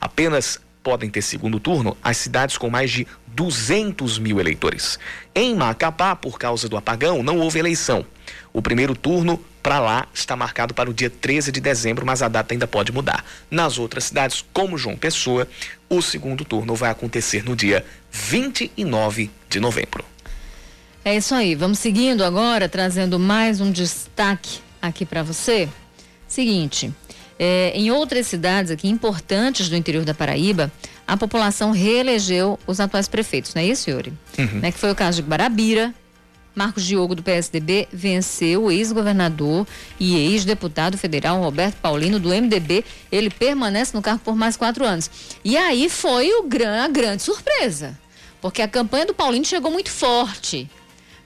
Apenas podem ter segundo turno as cidades com mais de 200 mil eleitores. Em Macapá, por causa do apagão, não houve eleição. O primeiro turno para lá está marcado para o dia 13 de dezembro, mas a data ainda pode mudar. Nas outras cidades, como João Pessoa, o segundo turno vai acontecer no dia 29 de novembro.
É isso aí. Vamos seguindo agora, trazendo mais um destaque aqui para você. Seguinte, é, em outras cidades aqui importantes do interior da Paraíba, a população reelegeu os atuais prefeitos, não é isso, Yuri? Uhum. Né, que foi o caso de Guarabira, Marcos Diogo, do PSDB, venceu o ex-governador e ex-deputado federal Roberto Paulino, do MDB. Ele permanece no cargo por mais quatro anos. E aí foi o gran, a grande surpresa, porque a campanha do Paulino chegou muito forte.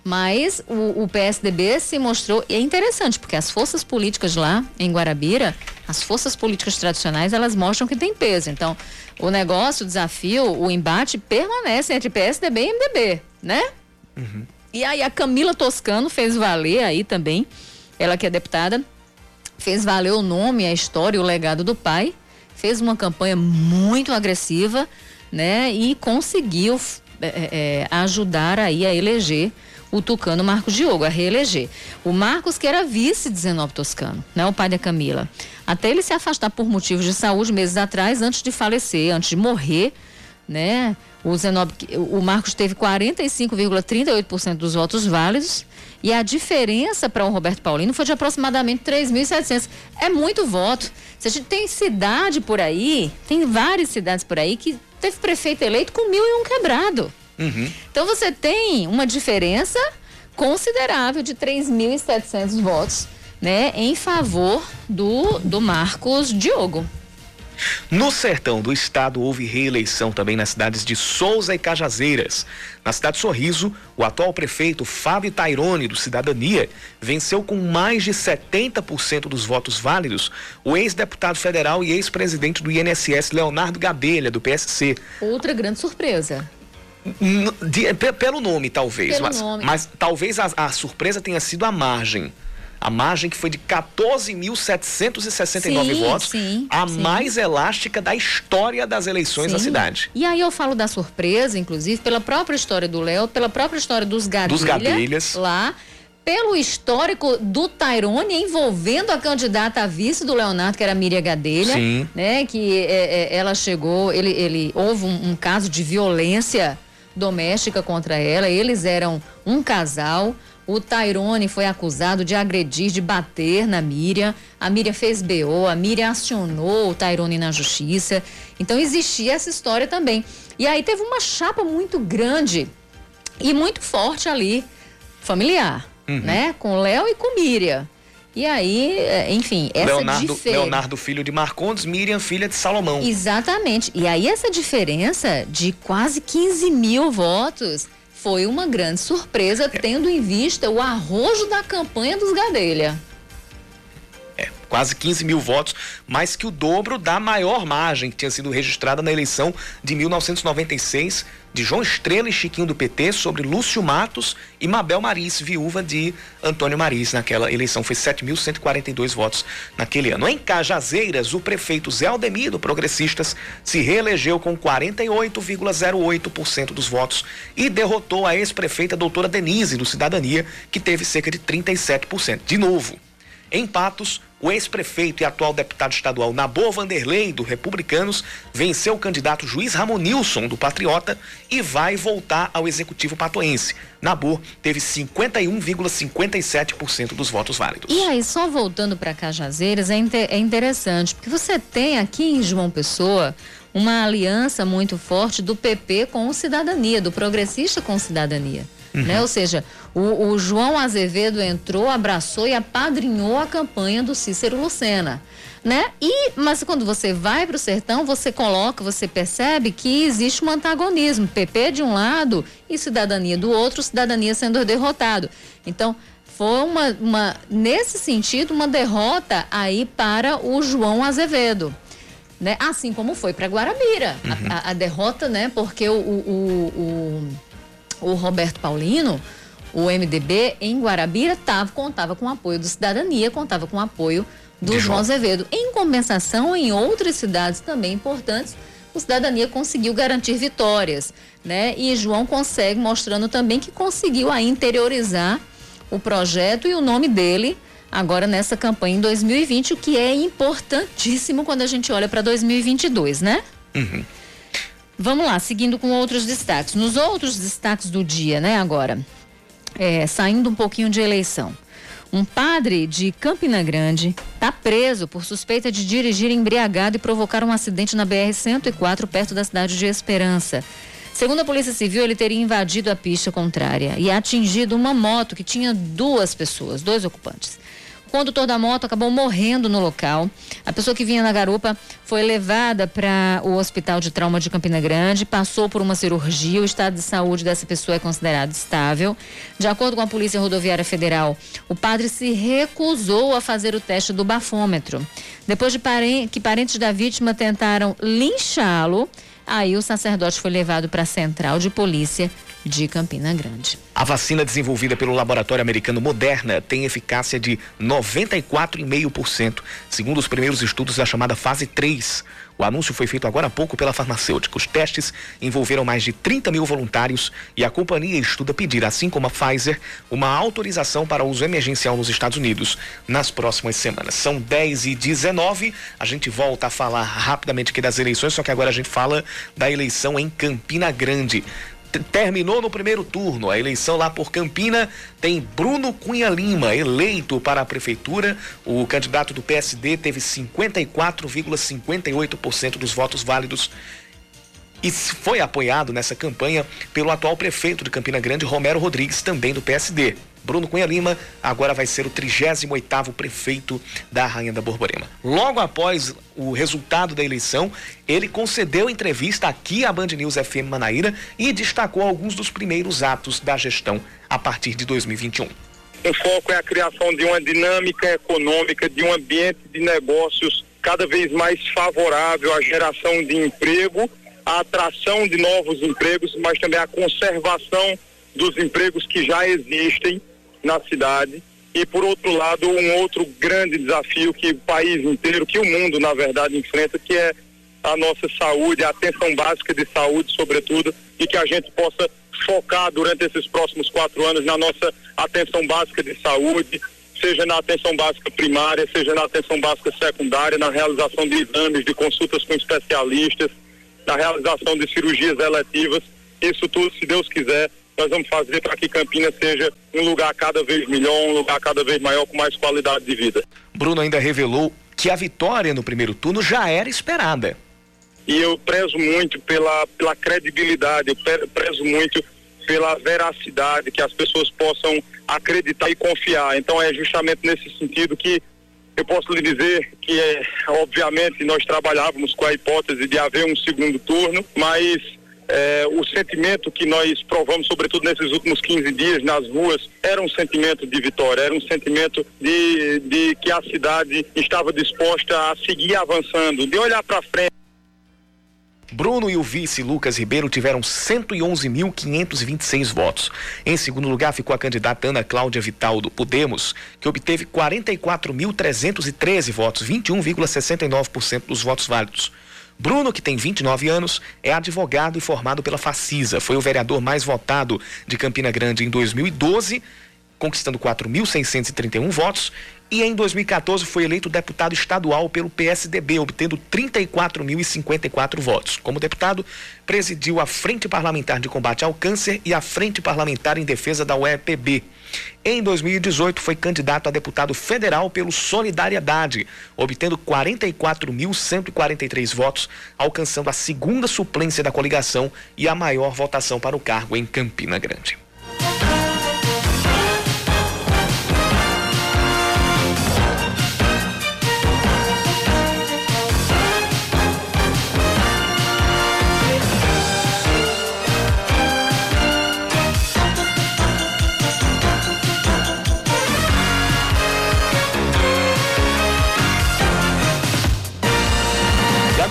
Mas o, o, PSDB se mostrou. E é interessante, porque as forças políticas lá em Guarabira, as forças políticas tradicionais, elas mostram que tem peso. Então, o negócio, o desafio, o embate permanece entre PSDB e MDB, né? Uhum. E aí a Camila Toscano fez valer aí também, ela que é deputada, fez valer o nome, a história, o legado do pai, fez uma campanha muito agressiva, né? E conseguiu é, é, é, ajudar aí a eleger o tucano Marcos Diogo, a reeleger. O Marcos, que era vice de Zenop Toscano, né? O pai da Camila. Até ele se afastar por motivos de saúde meses atrás, antes de falecer, antes de morrer, né? O, Zenob, o Marcos teve 45,38% dos votos válidos e a diferença para o Roberto Paulino foi de aproximadamente 3.700. É muito voto. Se a gente tem cidade por aí, tem várias cidades por aí que teve prefeito eleito com mil e um quebrado. Uhum. Então você tem uma diferença considerável de 3.700 votos, né, em favor do, do Marcos Diogo.
No sertão do estado houve reeleição também nas cidades de Souza e Cajazeiras. Na cidade de Sorriso, o atual prefeito Fábio Tairone, do Cidadania, venceu com mais de 70% dos votos válidos o ex-deputado federal e ex-presidente do INSS, Leonardo Gadelha, do PSC.
Outra grande surpresa.
De, pelo nome, talvez. Pelo mas, nome. mas talvez a, a surpresa tenha sido a margem a margem que foi de 14.769 votos, sim, a sim. mais elástica da história das eleições sim. da cidade.
E aí eu falo da surpresa, inclusive, pela própria história do Léo, pela própria história dos Gadelha, dos Gadelhas lá pelo histórico do Tairone envolvendo a candidata a vice do Leonardo, que era a Miriam Gadelha, Sim. né? Que é, é, ela chegou, ele, ele houve um, um, caso de violência doméstica contra ela. Eles eram um casal. O Tairone foi acusado de agredir, de bater na Miriam. A Miriam fez BO, a Miriam acionou o Tairone na justiça. Então existia essa história também. E aí teve uma chapa muito grande e muito forte ali, familiar, uhum. né? Com Léo e com Miriam. E aí, é, enfim, essa
Leonardo, diferença. Leonardo, filho de Marcondes, Miriam, filha de Salomão.
Exatamente. E aí, essa diferença de quase 15 mil votos foi uma grande surpresa, tendo em vista o arrojo da campanha dos Gadelha.
É, quase 15 mil votos, mais que o dobro da maior margem que tinha sido registrada na eleição de 1996 de João Estrela e Chiquinho do PT sobre Lúcio Matos e Mabel Maris, viúva de Antônio Maris naquela eleição. Foi 7.142 votos naquele ano. Em Cajazeiras, o prefeito Zé Aldemir, do Progressistas, se reelegeu com 48,08% dos votos e derrotou a ex-prefeita doutora Denise, do Cidadania, que teve cerca de 37%. De novo, em Patos, o ex-prefeito e atual deputado estadual Nabor Vanderlei, do Republicanos, venceu o candidato juiz Ramonilson, do Patriota, e vai voltar ao executivo patoense. Nabor teve 51,57% dos votos válidos.
E aí, só voltando para Cajazeiras, é, inter é interessante, porque você tem aqui em João Pessoa uma aliança muito forte do PP com o Cidadania, do progressista com o Cidadania. Uhum. Né? Ou seja, o, o, João Azevedo entrou, abraçou e apadrinhou a campanha do Cícero Lucena. Né? E, mas quando você vai para o sertão, você coloca, você percebe que existe um antagonismo. PP de um lado e cidadania do outro, cidadania sendo derrotado. Então, foi uma, uma nesse sentido, uma derrota aí para o João Azevedo. Né? Assim como foi para Guarabira. Uhum. A, a, a, derrota, né? Porque o, o, o o Roberto Paulino, o MDB em Guarabira tava, contava com o apoio do Cidadania, contava com o apoio do De João Azevedo. Em compensação, em outras cidades também importantes, o Cidadania conseguiu garantir vitórias, né? E João consegue mostrando também que conseguiu aí interiorizar o projeto e o nome dele agora nessa campanha em 2020, o que é importantíssimo quando a gente olha para 2022, né? Uhum. Vamos lá, seguindo com outros destaques. Nos outros destaques do dia, né, agora, é, saindo um pouquinho de eleição. Um padre de Campina Grande está preso por suspeita de dirigir embriagado e provocar um acidente na BR-104 perto da cidade de Esperança. Segundo a Polícia Civil, ele teria invadido a pista contrária e atingido uma moto que tinha duas pessoas, dois ocupantes. O condutor da moto acabou morrendo no local. A pessoa que vinha na garupa foi levada para o Hospital de Trauma de Campina Grande, passou por uma cirurgia. O estado de saúde dessa pessoa é considerado estável. De acordo com a Polícia Rodoviária Federal, o padre se recusou a fazer o teste do bafômetro. Depois de que parentes da vítima tentaram linchá-lo, aí o sacerdote foi levado para a central de polícia de Campina Grande.
A vacina desenvolvida pelo laboratório americano Moderna tem eficácia de 94,5%, segundo os primeiros estudos da chamada fase 3. O anúncio foi feito agora há pouco pela farmacêutica. Os testes envolveram mais de 30 mil voluntários e a companhia estuda pedir, assim como a Pfizer, uma autorização para uso emergencial nos Estados Unidos nas próximas semanas. São 10 e 19. A gente volta a falar rapidamente aqui das eleições, só que agora a gente fala da eleição em Campina Grande terminou no primeiro turno. A eleição lá por Campina tem Bruno Cunha Lima, eleito para a prefeitura. O candidato do PSD teve 54,58% dos votos válidos e foi apoiado nessa campanha pelo atual prefeito de Campina Grande, Romero Rodrigues, também do PSD. Bruno Cunha Lima agora vai ser o 38º prefeito da Rainha da Borborema. Logo após o resultado da eleição, ele concedeu entrevista aqui à Band News FM Manaíra e destacou alguns dos primeiros atos da gestão a partir de 2021.
O foco é a criação de uma dinâmica econômica, de um ambiente de negócios cada vez mais favorável à geração de emprego, à atração de novos empregos, mas também à conservação dos empregos que já existem na cidade. E por outro lado um outro grande desafio que o país inteiro, que o mundo na verdade enfrenta, que é a nossa saúde, a atenção básica de saúde sobretudo e que a gente possa focar durante esses próximos quatro anos na nossa atenção básica de saúde, seja na atenção básica primária, seja na atenção básica secundária, na realização de exames, de consultas com especialistas, na realização de cirurgias eletivas, isso tudo, se Deus quiser, nós vamos fazer para que Campinas seja um lugar cada vez melhor, um lugar cada vez maior, com mais qualidade de vida.
Bruno ainda revelou que a vitória no primeiro turno já era esperada.
E eu prezo muito pela, pela credibilidade, eu prezo muito pela veracidade, que as pessoas possam acreditar e confiar. Então é justamente nesse sentido que eu posso lhe dizer que, é, obviamente, nós trabalhávamos com a hipótese de haver um segundo turno, mas é, o sentimento que nós provamos, sobretudo nesses últimos 15 dias nas ruas, era um sentimento de vitória, era um sentimento de, de que a cidade estava disposta a seguir avançando, de olhar para frente.
Bruno e o vice Lucas Ribeiro tiveram 111.526 votos. Em segundo lugar ficou a candidata Ana Cláudia Vital do Podemos, que obteve 44.313 votos, 21,69% dos votos válidos. Bruno, que tem 29 anos, é advogado e formado pela Facisa. Foi o vereador mais votado de Campina Grande em 2012 conquistando 4.631 votos. E em 2014 foi eleito deputado estadual pelo PSDB, obtendo 34.054 votos. Como deputado, presidiu a Frente Parlamentar de Combate ao Câncer e a Frente Parlamentar em Defesa da UEPB. Em 2018, foi candidato a deputado federal pelo Solidariedade, obtendo 44.143 votos, alcançando a segunda suplência da coligação e a maior votação para o cargo em Campina Grande.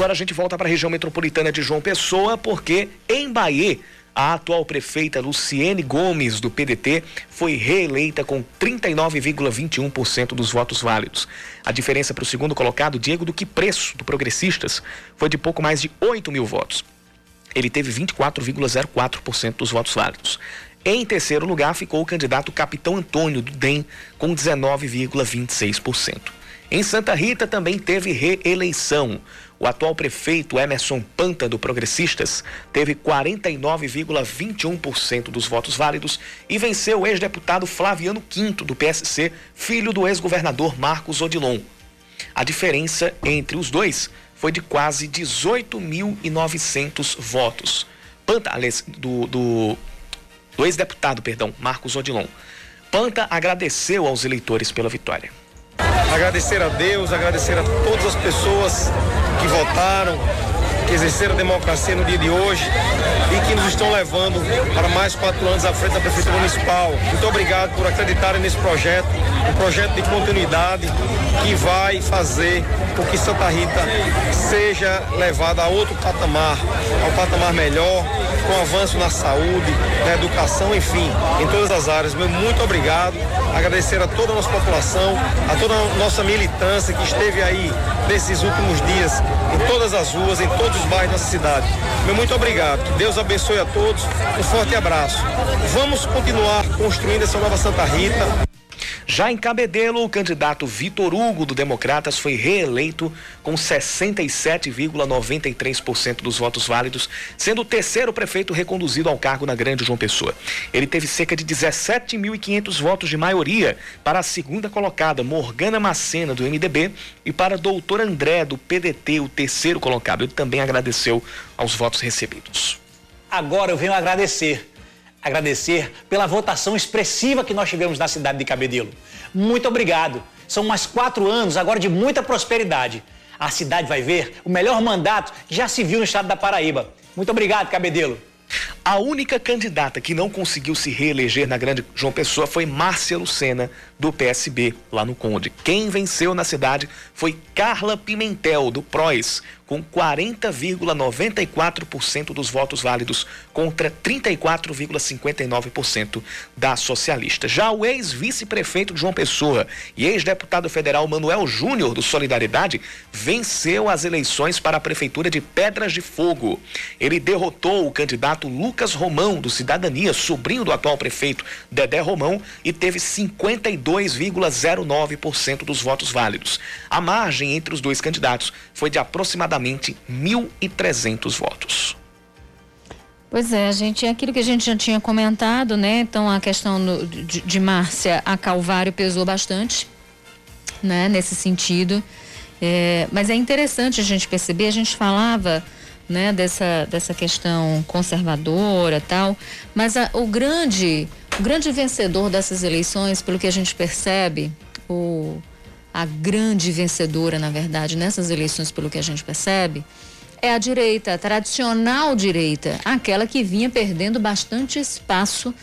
Agora a gente volta para a região metropolitana de João Pessoa, porque em Bahia, a atual prefeita Luciene Gomes, do PDT, foi reeleita com 39,21% dos votos válidos. A diferença para o segundo colocado, Diego Duque Preço, do Progressistas, foi de pouco mais de 8 mil votos. Ele teve 24,04% dos votos válidos. Em terceiro lugar ficou o candidato Capitão Antônio, do DEM, com 19,26%. Em Santa Rita também teve reeleição. O atual prefeito Emerson Panta, do Progressistas, teve 49,21% dos votos válidos e venceu o ex-deputado Flaviano Quinto, do PSC, filho do ex-governador Marcos Odilon. A diferença entre os dois foi de quase 18.900 votos. Panta, do, do, do ex-deputado, perdão, Marcos Odilon. Panta agradeceu aos eleitores pela vitória.
Agradecer a Deus, agradecer a todas as pessoas que votaram, que exerceram a democracia no dia de hoje e que nos estão levando para mais quatro anos à frente da Prefeitura Municipal. Muito obrigado por acreditarem nesse projeto, um projeto de continuidade que vai fazer com que Santa Rita seja levada a outro patamar, ao patamar melhor, com avanço na saúde, na educação, enfim, em todas as áreas. Muito obrigado. Agradecer a toda a nossa população, a toda a nossa militância que esteve aí nesses últimos dias, em todas as ruas, em todos os bairros da cidade. Meu muito obrigado. Que Deus abençoe a todos. Um forte abraço. Vamos continuar construindo essa nova Santa Rita.
Já em Cabedelo, o candidato Vitor Hugo, do Democratas, foi reeleito com 67,93% dos votos válidos, sendo o terceiro prefeito reconduzido ao cargo na Grande João Pessoa. Ele teve cerca de 17.500 votos de maioria para a segunda colocada, Morgana Macena, do MDB, e para doutor André, do PDT, o terceiro colocado. Ele também agradeceu aos votos recebidos.
Agora eu venho agradecer agradecer pela votação expressiva que nós tivemos na cidade de Cabedelo. Muito obrigado. São mais quatro anos agora de muita prosperidade. A cidade vai ver o melhor mandato que já se viu no estado da Paraíba. Muito obrigado, Cabedelo.
A única candidata que não conseguiu se reeleger na Grande João Pessoa foi Márcia Lucena, do PSB, lá no Conde. Quem venceu na cidade foi Carla Pimentel, do PROS, com 40,94% dos votos válidos contra 34,59% da socialista. Já o ex-vice-prefeito de João Pessoa e ex-deputado federal Manuel Júnior do Solidariedade venceu as eleições para a prefeitura de Pedras de Fogo. Ele derrotou o candidato Lucas Romão do Cidadania, sobrinho do atual prefeito Dedé Romão, e teve 52,09% dos votos válidos. A margem entre os dois candidatos foi de aproximadamente aproximadamente 1.300 votos.
Pois é, gente, é aquilo que a gente já tinha comentado, né? Então a questão do, de, de Márcia a Calvário pesou bastante, né? Nesse sentido. É, mas é interessante a gente perceber, a gente falava né, dessa, dessa questão conservadora tal, mas a, o grande o grande vencedor dessas eleições, pelo que a gente percebe, o a grande vencedora, na verdade, nessas eleições, pelo que a gente percebe, é a direita, a tradicional direita, aquela que vinha perdendo bastante espaço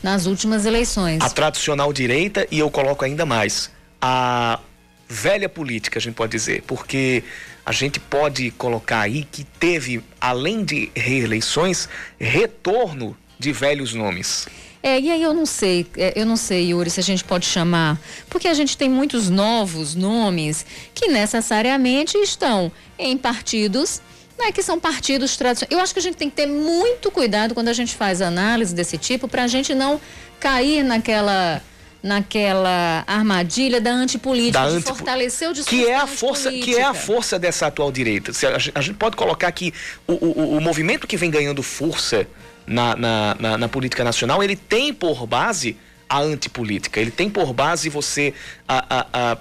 nas últimas eleições.
A tradicional direita e eu coloco ainda mais, a velha política, a gente pode dizer, porque a gente pode colocar aí que teve, além de reeleições, retorno de velhos nomes.
É, e aí eu não sei, é, eu não sei, Yuri, se a gente pode chamar, porque a gente tem muitos novos nomes que necessariamente estão em partidos né, que são partidos tradicionais. Eu acho que a gente tem que ter muito cuidado quando a gente faz análise desse tipo para a gente não cair naquela naquela armadilha da antipolítica,
Da antipo-
fortalecer o
que é a força que é a força dessa atual direita. A gente pode colocar que o, o, o movimento que vem ganhando força na, na, na, na política nacional ele tem por base a antipolítica. Ele tem por base você a, a, a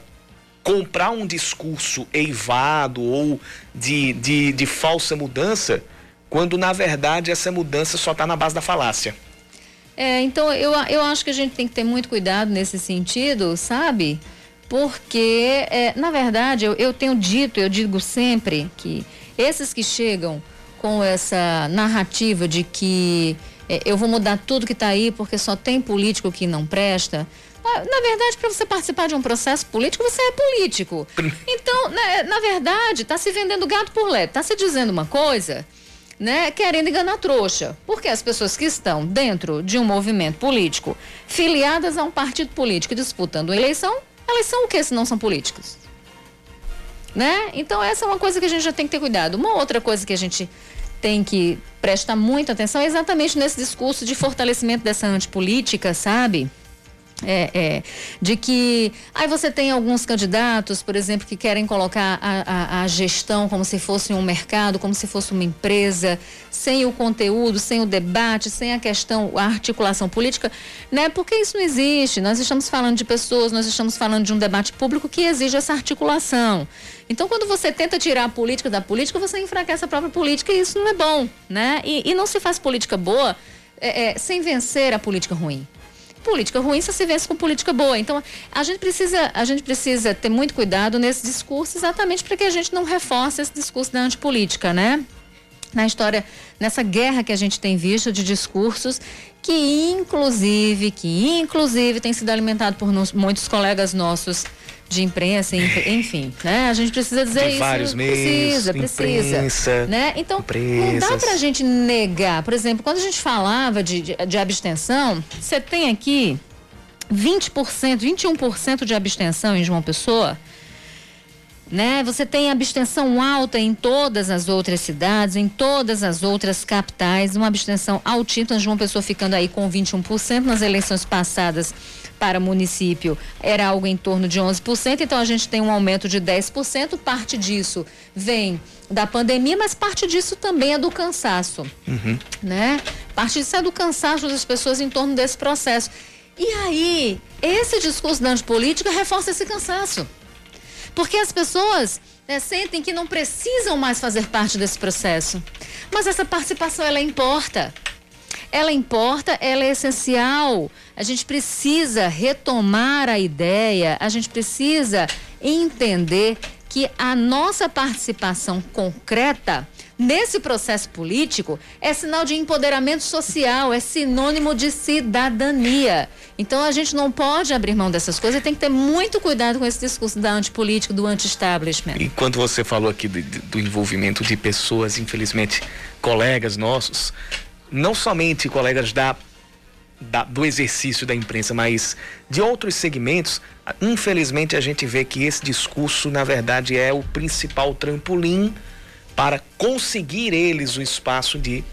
comprar um discurso eivado ou de, de, de falsa mudança quando na verdade essa mudança só está na base da falácia
É, então eu, eu acho que a gente tem que ter muito cuidado nesse sentido, sabe? Porque, é, na verdade, eu, eu tenho dito, eu digo sempre que esses que chegam com essa narrativa de que é, eu vou mudar tudo que está aí porque só tem político que não presta. Na, na verdade, para você participar de um processo político, você é político. [LAUGHS] Então, na, na verdade, está se vendendo gato por lebre. Está se dizendo uma coisa né, querendo enganar trouxa. Porque as pessoas que estão dentro de um movimento político, filiadas a um partido político disputando uma eleição, elas são o que se não são políticos? Né? Então essa é uma coisa que a gente já tem que ter cuidado. Uma outra coisa que a gente tem que prestar muita atenção é exatamente nesse discurso de fortalecimento dessa antipolítica, sabe? É, é, de que aí você tem alguns candidatos, por exemplo, que querem colocar a, a, a gestão como se fosse um mercado, como se fosse uma empresa, sem o conteúdo, sem o debate, sem a questão, a articulação política, né? Porque isso não existe. Nós estamos falando de pessoas, nós estamos falando de um debate público que exige essa articulação. Então, quando você tenta tirar a política da política, você enfraquece a própria política e isso não é bom, né? E, e não se faz política boa é, é, sem vencer a política ruim política ruim só se vence com política boa. Então, a gente precisa, a gente precisa ter muito cuidado nesse discurso, exatamente para que a gente não reforce esse discurso da antipolítica, né? Na história, nessa guerra que a gente tem visto de discursos que inclusive, que inclusive tem sido alimentado por nos- muitos colegas nossos de imprensa, enf- [LAUGHS] enfim, né? A gente precisa dizer
De
isso.
vários meios,
precisa, precisa,
imprensa,
né? Então, não dá
empresas.
pra gente negar. Por exemplo, quando a gente falava de, de, de abstenção, você tem aqui 20%, 21% de abstenção em João Pessoa. Né? Você tem abstenção alta em todas as outras cidades, em todas as outras capitais, uma abstenção altíssima, João Pessoa ficando aí com 21%, nas eleições passadas para município era algo em torno de 11%, então a gente tem um aumento de 10%, parte disso vem da pandemia, mas parte disso também é do cansaço né? Parte disso é do cansaço das pessoas em torno desse processo. E aí, esse discurso da antipolítica reforça esse cansaço. Porque as pessoas né, sentem que não precisam mais fazer parte desse processo. Mas essa participação, ela importa. Ela importa, ela é essencial. A gente precisa retomar a ideia, a gente precisa entender que a nossa participação concreta nesse processo político é sinal de empoderamento social, é sinônimo de cidadania. Então a gente não pode abrir mão dessas coisas e tem que ter muito cuidado com esse discurso da antipolítica, do anti-establishment.
E quando você falou aqui do, do envolvimento de pessoas, infelizmente, colegas nossos, não somente colegas da, da- do exercício da imprensa, mas de outros segmentos, infelizmente a gente vê que esse discurso, na verdade, é o principal trampolim para conseguir eles o espaço de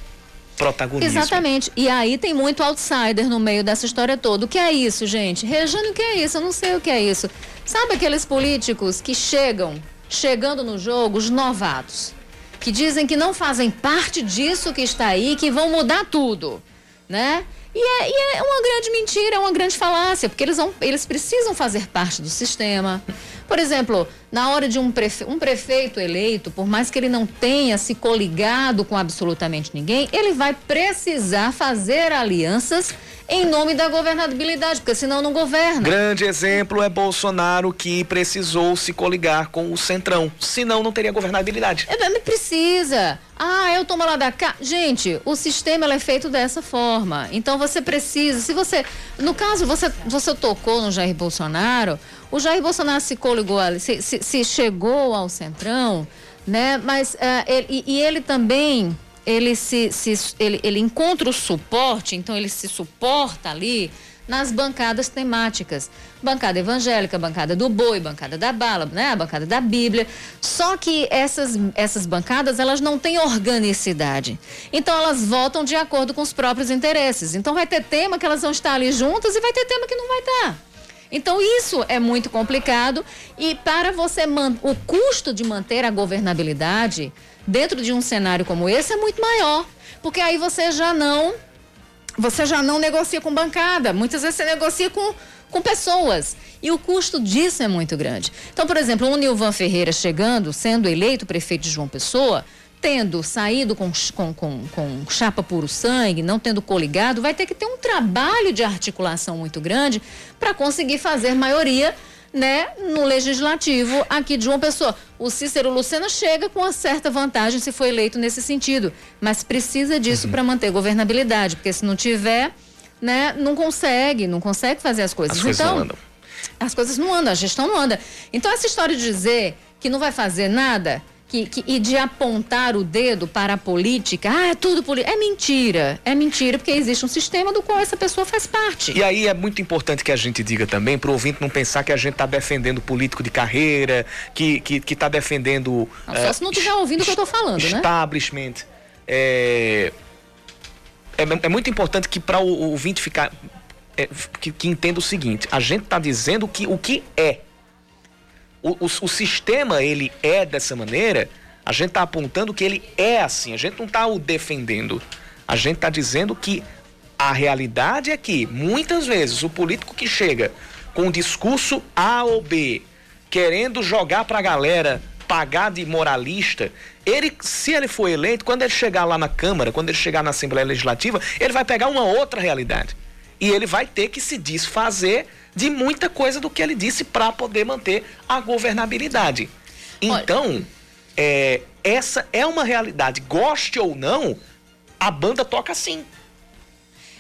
protagonismo.
Exatamente. E aí tem muito outsider no meio dessa história toda. O que é isso, gente? Rejane, o que é isso? Eu não sei o que é isso. Sabe aqueles políticos que chegam, chegando no jogo, os novatos, que dizem que não fazem parte disso que está aí, que vão mudar tudo, né? E é, e é uma grande mentira, é uma grande falácia, porque eles, vão, eles precisam fazer parte do sistema. Por exemplo, na hora de um, prefe, um prefeito eleito, por mais que ele não tenha se coligado com absolutamente ninguém, ele vai precisar fazer alianças em nome da governabilidade, porque senão não governa.
Grande exemplo é Bolsonaro que precisou se coligar com o Centrão, senão não teria governabilidade.
É, precisa. Ah, eu tomo lá da cá. Gente, o sistema é feito dessa forma. Então você precisa. Se você. No caso, você, você tocou no Jair Bolsonaro, o Jair Bolsonaro se coligou ali, se, se, se chegou ao Centrão, né? Mas ah, ele, e ele também. Ele se, se ele, ele encontra o suporte, então ele se suporta ali nas bancadas temáticas. Bancada evangélica, bancada do boi, bancada da bala, né? A bancada da Bíblia. Só que essas, essas bancadas, elas não têm organicidade. Então elas votam de acordo com os próprios interesses. Então vai ter tema que elas vão estar ali juntas e vai ter tema que não vai estar. Então isso é muito complicado e para você o custo de manter a governabilidade dentro de um cenário como esse é muito maior, porque aí você já não você já não negocia com bancada, muitas vezes você negocia com com pessoas. E o custo disso é muito grande. Então, por exemplo, o Nilvan Ferreira chegando, sendo eleito prefeito de João Pessoa, tendo saído com, com, com, com, chapa puro sangue, não tendo coligado, vai ter que ter um trabalho de articulação muito grande para conseguir fazer maioria né, no legislativo aqui de João Pessoa. O Cícero Lucena chega com uma certa vantagem se for eleito nesse sentido, mas precisa disso uhum. para manter governabilidade, porque se não tiver, né, não consegue, não consegue fazer as coisas.
As coisas
então,
não andam.
As coisas não andam, a gestão não anda. Então essa história de dizer que não vai fazer nada, que, que, e de apontar o dedo para a política, ah, é tudo política. É mentira. É mentira, porque existe um sistema do qual essa pessoa faz parte.
E aí é muito importante que a gente diga também, para o ouvinte não pensar que a gente está defendendo político de carreira, que está que, que tá defendendo.
Não, só uh, se não estiver ouvindo o que eu estou falando,
establishment, né? Establishment. É, é, é, muito importante que para o, o ouvinte ficar. É, que, que entenda o seguinte: a gente está dizendo que, o que é o, o, o sistema ele é dessa maneira, a gente está apontando que ele é assim, a gente não está o defendendo. A gente está dizendo que a realidade é que, muitas vezes, o político que chega com um discurso A ou B, querendo jogar para a galera pagar de moralista, ele, se ele for eleito, quando ele chegar lá na Câmara, quando ele chegar na Assembleia Legislativa, ele vai pegar uma outra realidade. E ele vai ter que se desfazer de muita coisa do que ele disse para poder manter a governabilidade. Então, é, essa é uma realidade. Goste ou não, a banda toca assim.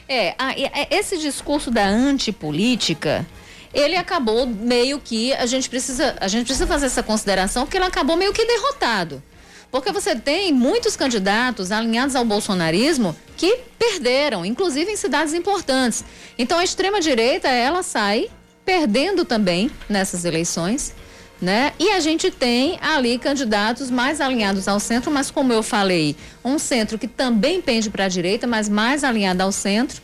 É, a, é, esse discurso da antipolítica, ele acabou meio que a gente precisa a gente precisa fazer essa consideração porque ele acabou meio que derrotado. Porque você tem muitos candidatos alinhados ao bolsonarismo que perderam, inclusive em cidades importantes. Então a extrema direita, ela sai perdendo também nessas eleições, né? E a gente tem ali candidatos mais alinhados ao centro, mas como eu falei, um centro que também pende para a direita, mas mais alinhado ao centro,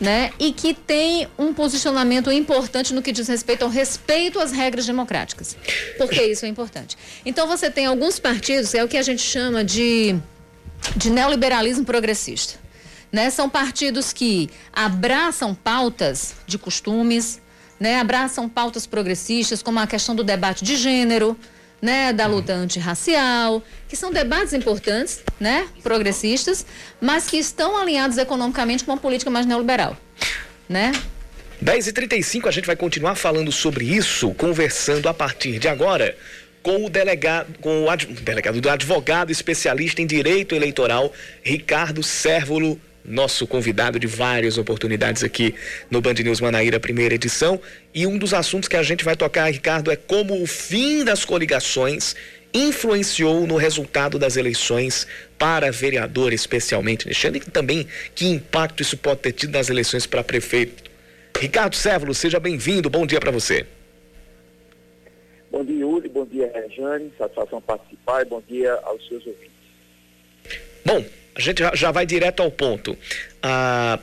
né? E que tem um posicionamento importante no que diz respeito ao respeito às regras democráticas. Porque isso é importante. Então você tem alguns partidos, é o que a gente chama de de neoliberalismo progressista. Né? São partidos que abraçam pautas de costumes, né? abraçam pautas progressistas, como a questão do debate de gênero, né? da luta antirracial, que são debates importantes, né? progressistas, mas que estão alinhados economicamente com uma política mais neoliberal. Né?
10h35, a gente vai continuar falando sobre isso, conversando a partir de agora com o delegado, com o ad, delegado do advogado especialista em direito eleitoral, Ricardo Sérvulo, nosso convidado de várias oportunidades aqui no Band News Manaíra, primeira edição. E um dos assuntos que a gente vai tocar, Ricardo, é como o fim das coligações influenciou no resultado das eleições para vereador, especialmente, Alexandre, e também que impacto isso pode ter tido nas eleições para prefeito. Ricardo Sérvulo, seja bem-vindo, bom dia para você.
Bom dia, Yuri. Bom dia, Rejane. Satisfação participar e bom dia aos seus ouvintes.
Bom, a gente já, já vai direto ao ponto. Ah,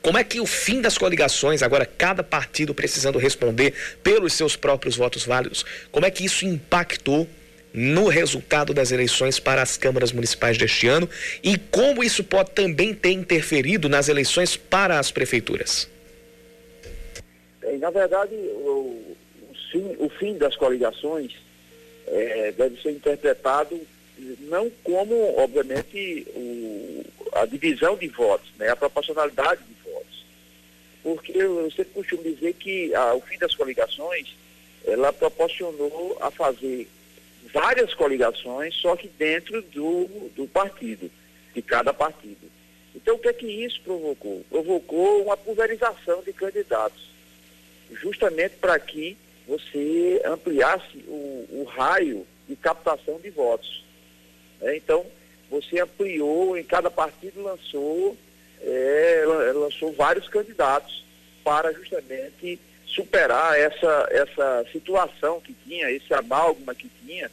como é que o fim das coligações, agora cada partido precisando responder pelos seus próprios votos válidos, como é que isso impactou no resultado das eleições para as câmaras municipais deste ano e como isso pode também ter interferido nas eleições para as prefeituras?
Na verdade, o, fim, o fim das coligações é, deve ser interpretado não como, obviamente, o, a divisão de votos, né, a proporcionalidade de votos. Porque eu sempre costumo dizer que a, o fim das coligações, ela proporcionou a fazer várias coligações, só que dentro do, do partido, de cada partido. Então, o que é que isso provocou? Provocou uma pulverização de candidatos, justamente para que você ampliasse o, o raio de captação de votos. É, então, você ampliou, em cada partido lançou, é, lançou vários candidatos para justamente superar essa, essa situação que tinha, esse amálgama que tinha,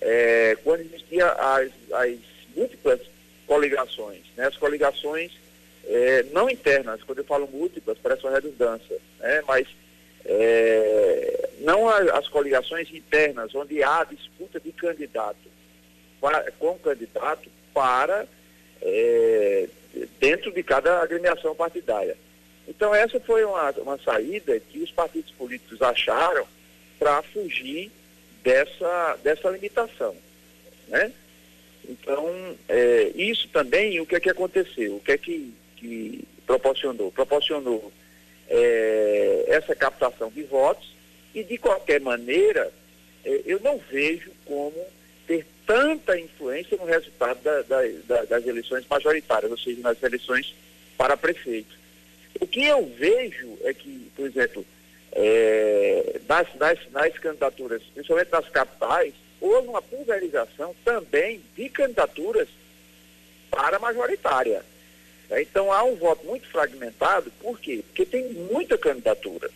é, quando existia as, as múltiplas coligações, né? as coligações é, não internas, quando eu falo múltiplas, parece uma redundância, né? mas é, não as coligações internas, onde há disputa de candidato com candidato para é, dentro de cada agremiação partidária. Então essa foi uma, uma saída que os partidos políticos acharam para fugir dessa, dessa limitação. Né? Então, é, isso também, o que é que aconteceu? O que é que, que proporcionou? Proporcionou é, essa captação de votos e, de qualquer maneira, é, eu não vejo como ter tanta influência no resultado da, da, da, das eleições majoritárias, ou seja, nas eleições para prefeito. O que eu vejo é que, por exemplo, é, nas, nas, nas candidaturas, principalmente nas capitais, houve uma pulverização também de candidaturas para majoritária. É, então há um voto muito fragmentado, por quê? Porque tem muita candidatura.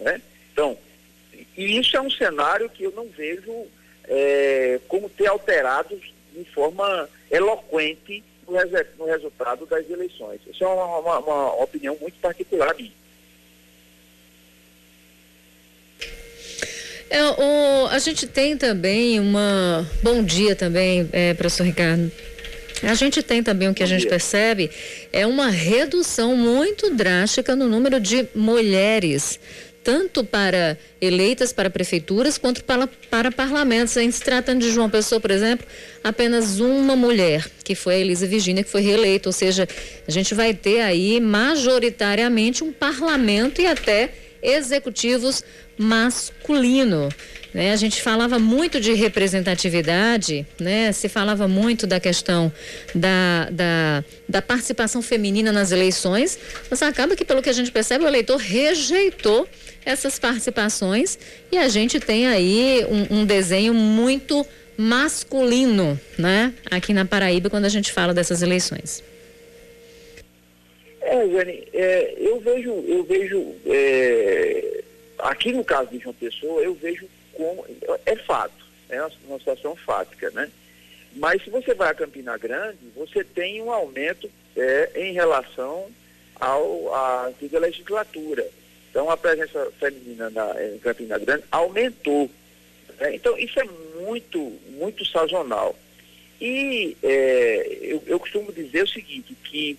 Né? Então, e isso é um cenário que eu não vejo é, como ter alterado de forma eloquente no, resultado das eleições. Isso é uma, uma, uma opinião muito particular minha.
É, o, a gente tem também uma. Bom dia também, é, professor Ricardo. A gente tem também o que a gente percebe é uma redução muito drástica no número de mulheres, tanto para eleitas para prefeituras quanto para, para parlamentos. Em se tratando de João Pessoa, por exemplo, apenas uma mulher, que foi a Elisa Virginia, que foi reeleita. Ou seja, a gente vai ter aí majoritariamente um parlamento e até executivos masculino. Né? A gente falava muito de representatividade, né? se falava muito da questão da, da, da participação feminina nas eleições, mas acaba que, pelo que a gente percebe, o eleitor rejeitou essas participações e a gente tem aí um, um desenho muito masculino, né? Aqui na Paraíba, quando a gente fala dessas eleições.
É, Jane, é, eu vejo, eu vejo é, aqui no caso de João Pessoa, eu vejo como. É fato, é uma situação fática, né? Mas se você vai a Campina Grande, você tem um aumento é, em relação ao, à antiga legislatura. Então a presença feminina na, em Campina Grande aumentou. Né? Então isso é muito, muito sazonal. E é, eu, eu, costumo dizer o seguinte, que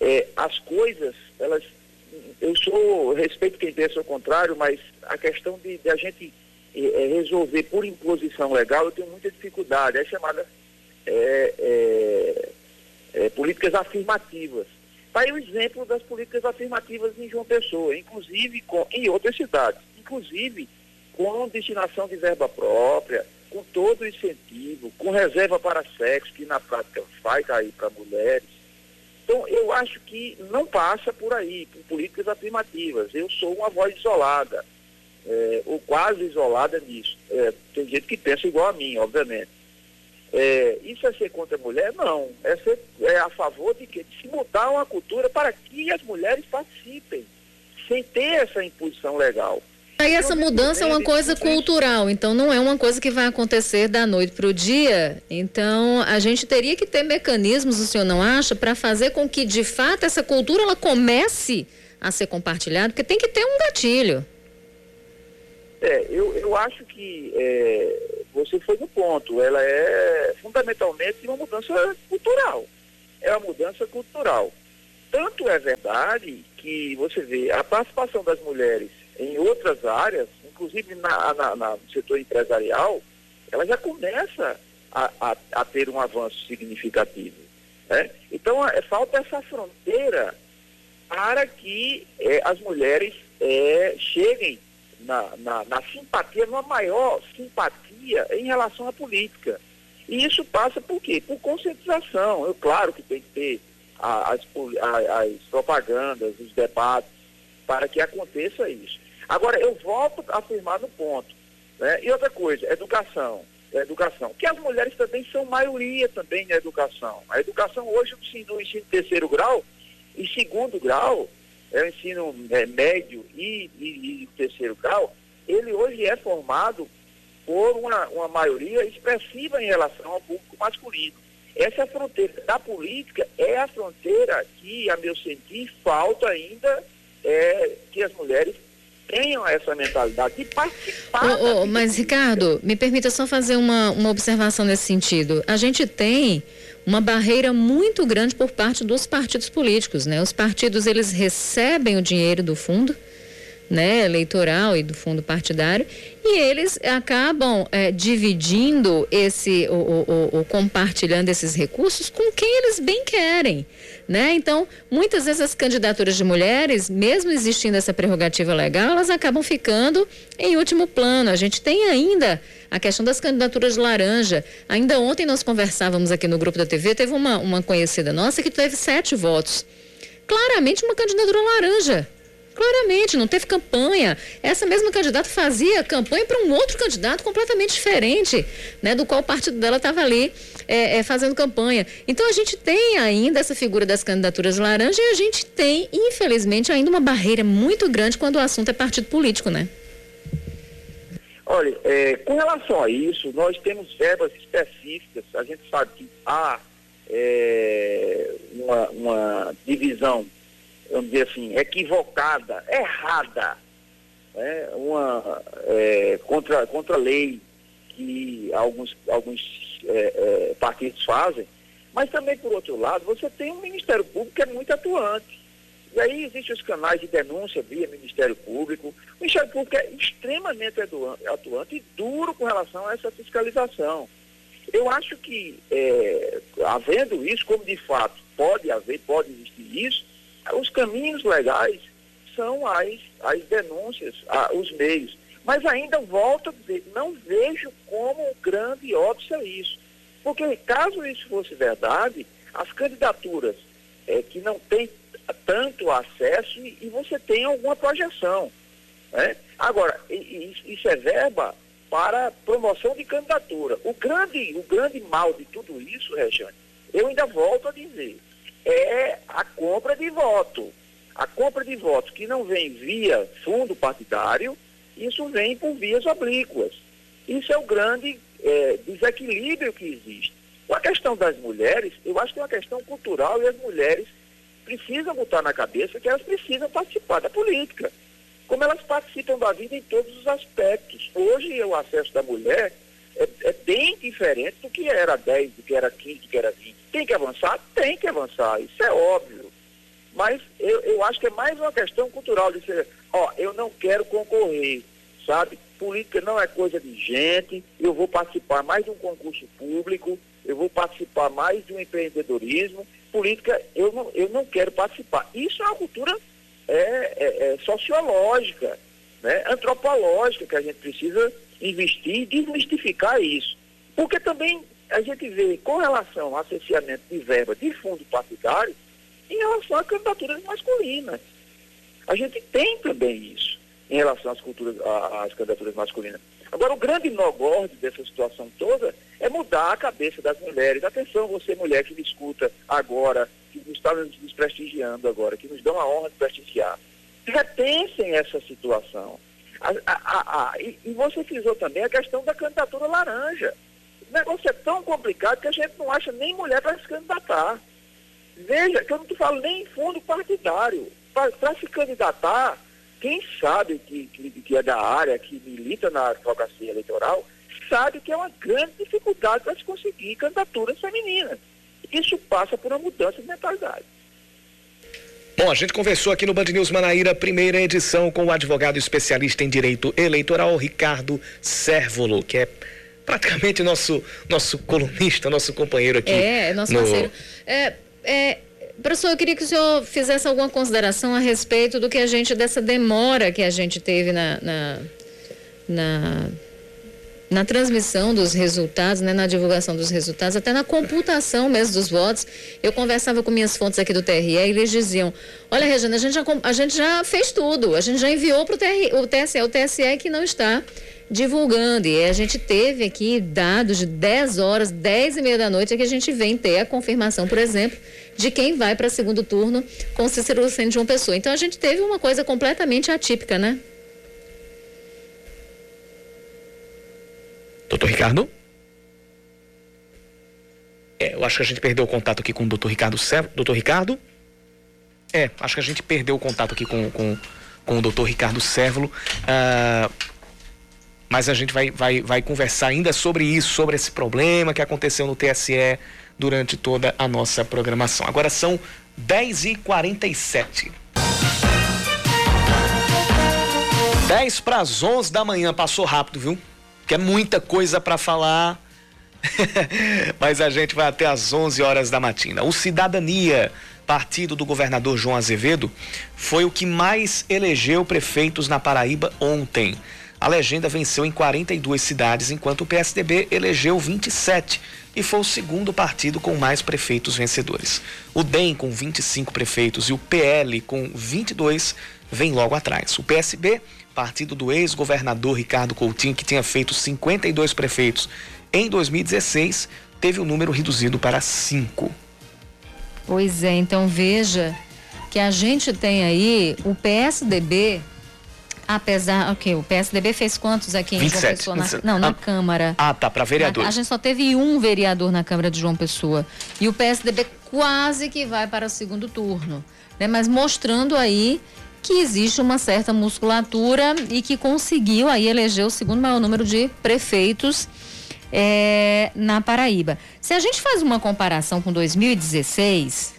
é, as coisas, elas eu sou, respeito quem pensa o contrário, mas a questão de, de a gente é, resolver por imposição legal, eu tenho muita dificuldade. É chamada é, é, é, políticas afirmativas. Está aí o exemplo das políticas afirmativas em João Pessoa, inclusive com, em outras cidades, inclusive com destinação de verba própria, com todo o incentivo, com reserva para sexo, que na prática vai cair para mulheres então, eu acho que não passa por aí, por políticas afirmativas. Eu sou uma voz isolada, é, ou quase isolada nisso. É, tem gente que pensa igual a mim, obviamente. É, isso é ser contra a mulher? Não. É, ser, é a favor de que de se mudar uma cultura para que as mulheres participem, sem ter essa imposição legal.
Aí essa mudança é uma coisa cultural, então não é uma coisa que vai acontecer da noite para o dia. Então a gente teria que ter mecanismos, o senhor não acha, para fazer com que de fato essa cultura ela comece a ser compartilhada, porque tem que ter um gatilho.
É, eu, eu acho que é, você foi no ponto. Ela é fundamentalmente uma mudança cultural. É uma mudança cultural. Tanto é verdade que você vê a participação das mulheres em outras áreas, inclusive na, na, na, no setor empresarial, ela já começa a, a, a ter um avanço significativo. Né? Então, é, falta essa fronteira para que é, as mulheres é, cheguem na, na, na, simpatia, numa maior simpatia em relação à política. E isso passa por quê? Por conscientização. Eu, claro que tem que ter as, as propagandas, os debates, para que aconteça isso. Agora, eu volto a afirmar no ponto. Né? E outra coisa, educação. Educação. Que as mulheres também são maioria também na educação. A educação hoje, o ensino, o ensino terceiro grau e segundo grau, é o ensino é, médio e, e, e, terceiro grau, ele hoje é formado por uma, uma maioria expressiva em relação ao público masculino. Essa fronteira da política é a fronteira que, a meu sentir, falta ainda é, que as mulheres tenham essa mentalidade de participar.
Oh, oh, mas, Ricardo, me permita só fazer uma, uma observação nesse sentido. A gente tem uma barreira muito grande por parte dos partidos políticos, né? Os partidos, eles recebem o dinheiro do fundo, né, eleitoral e do fundo partidário, e eles acabam é, dividindo esse, o, o, o, compartilhando esses recursos com quem eles bem querem, né? Então, muitas vezes as candidaturas de mulheres, mesmo existindo essa prerrogativa legal, elas acabam ficando em último plano. A gente tem ainda a questão das candidaturas de laranja. Ainda ontem nós conversávamos aqui no grupo da TV, teve uma, uma conhecida nossa que teve sete votos. Claramente uma candidatura laranja Claramente, não teve campanha. Essa mesma candidata fazia campanha para um outro candidato completamente diferente, né, do qual o partido dela estava ali é, é, fazendo campanha. Então a gente tem ainda essa figura das candidaturas laranja e a gente tem, infelizmente, ainda uma barreira muito grande quando o assunto é partido político, né?
Olha, é, com relação a isso, nós temos verbas específicas. A gente sabe que há é, uma, uma divisão vamos dizer assim, equivocada, errada, né? uma é, contra, contra a lei que alguns, alguns é, é, partidos fazem, mas também, por outro lado, você tem um Ministério Público que é muito atuante. E aí existem os canais de denúncia via Ministério Público. O Ministério Público é extremamente atuante e duro com relação a essa fiscalização. Eu acho que, é, havendo isso, como de fato pode haver, pode existir isso, os caminhos legais são as, as denúncias, a, os meios. Mas ainda volto a dizer, não vejo como grande óbvio isso. Porque caso isso fosse verdade, as candidaturas é, que não têm tanto acesso e, e, você tem alguma projeção. Né? Agora, isso é verba para promoção de candidatura. O grande, o grande mal de tudo isso, Regiane, eu ainda volto a dizer, é a compra de voto. A compra de votos que não vem via fundo partidário, isso vem por vias oblíquas. Isso é o grande é, desequilíbrio que existe. Com a questão das mulheres, eu acho que é uma questão cultural e as mulheres precisam botar na cabeça que elas precisam participar da política. Como elas participam da vida em todos os aspectos. Hoje o acesso da mulher é, é bem diferente do que era 10, do que era 15, do que era 20. Tem que avançar? Tem que avançar, isso é óbvio. Mas eu, eu acho que é mais uma questão cultural de ser, ó, eu não quero concorrer, sabe? Política não é coisa de gente, eu vou participar mais de um concurso público, eu vou participar mais de um empreendedorismo. Política, eu não, eu não quero participar. Isso é uma cultura é, é, é sociológica, né? antropológica, que a gente precisa investir e desmistificar isso. Porque também a gente vê com relação ao associamento de verba de fundo partidário em relação a candidaturas masculinas. A gente tem também isso em relação às, culturas, às candidaturas masculinas. Agora, o grande nó gordo dessa situação toda é mudar a cabeça das mulheres. Atenção, você mulher que me escuta agora, que está nos prestigiando agora, que nos dão a honra de prestigiar. Repensem essa situação. A, a, a, e, e você frisou também a questão da candidatura laranja. O negócio é tão complicado que a gente não acha nem mulher para se candidatar. Veja, que eu não te falo nem em fundo partidário. Para se candidatar, quem sabe que, que, que, é da área, que milita na advocacia eleitoral, sabe que é uma grande dificuldade para se conseguir candidaturas femininas. Isso passa por uma mudança de mentalidade.
Bom, a gente conversou aqui no Band News Manaíra, primeira edição, com o advogado especialista em direito eleitoral, Ricardo Sérvolo, que é praticamente nosso, nosso colunista, nosso companheiro aqui.
É, nosso no... parceiro. É, é, professor, eu queria que o senhor fizesse alguma consideração a respeito do que a gente, dessa demora que a gente teve na, na, na na transmissão dos resultados, né, na divulgação dos resultados, até na computação mesmo dos votos. Eu conversava com minhas fontes aqui do TRE e eles diziam: Olha, Regina, a gente já, a gente já fez tudo, a gente já enviou para o TSE, o TSE que não está divulgando. E a gente teve aqui dados de 10 horas, 10 e meia da noite, é que a gente vem ter a confirmação, por exemplo, de quem vai para segundo turno com Cícero Lucena de João Pessoa. Então a gente teve uma coisa completamente atípica, né?
Doutor Ricardo? É, eu acho que a gente perdeu o contato aqui com o doutor Ricardo Doutor Ricardo? É, acho que a gente perdeu o contato aqui com, com com o doutor Ricardo Sérvulo. Ah, mas a gente vai, vai, vai conversar ainda sobre isso, sobre esse problema que aconteceu no TSE durante toda a nossa programação. Agora são 10h47. 10 para as 11 da manhã, passou rápido, viu? Que é muita coisa para falar. [LAUGHS] Mas a gente vai até às 11 horas da matina. O Cidadania, partido do governador João Azevedo, foi o que mais elegeu prefeitos na Paraíba ontem. A legenda venceu em 42 cidades, enquanto o PSDB elegeu 27 e foi o segundo partido com mais prefeitos vencedores. O DEM, com 25 prefeitos, e o PL, com 22, vem logo atrás. O PSB, partido do ex-governador Ricardo Coutinho, que tinha feito 52 prefeitos em 2016, teve o número reduzido para 5.
Pois é, então veja que a gente tem aí o PSDB apesar, ok, o PSDB fez quantos aqui em
27,
João Pessoa? Na,
27.
não, na
Ah,
Câmara.
Ah, tá, para vereador.
A, a gente só teve um vereador na Câmara de João Pessoa. E o PSDB quase que vai para o segundo turno. Né? Mas mostrando aí que existe uma certa musculatura e que conseguiu aí eleger o segundo maior número de prefeitos é, na Paraíba. Se a gente faz uma comparação com 2016,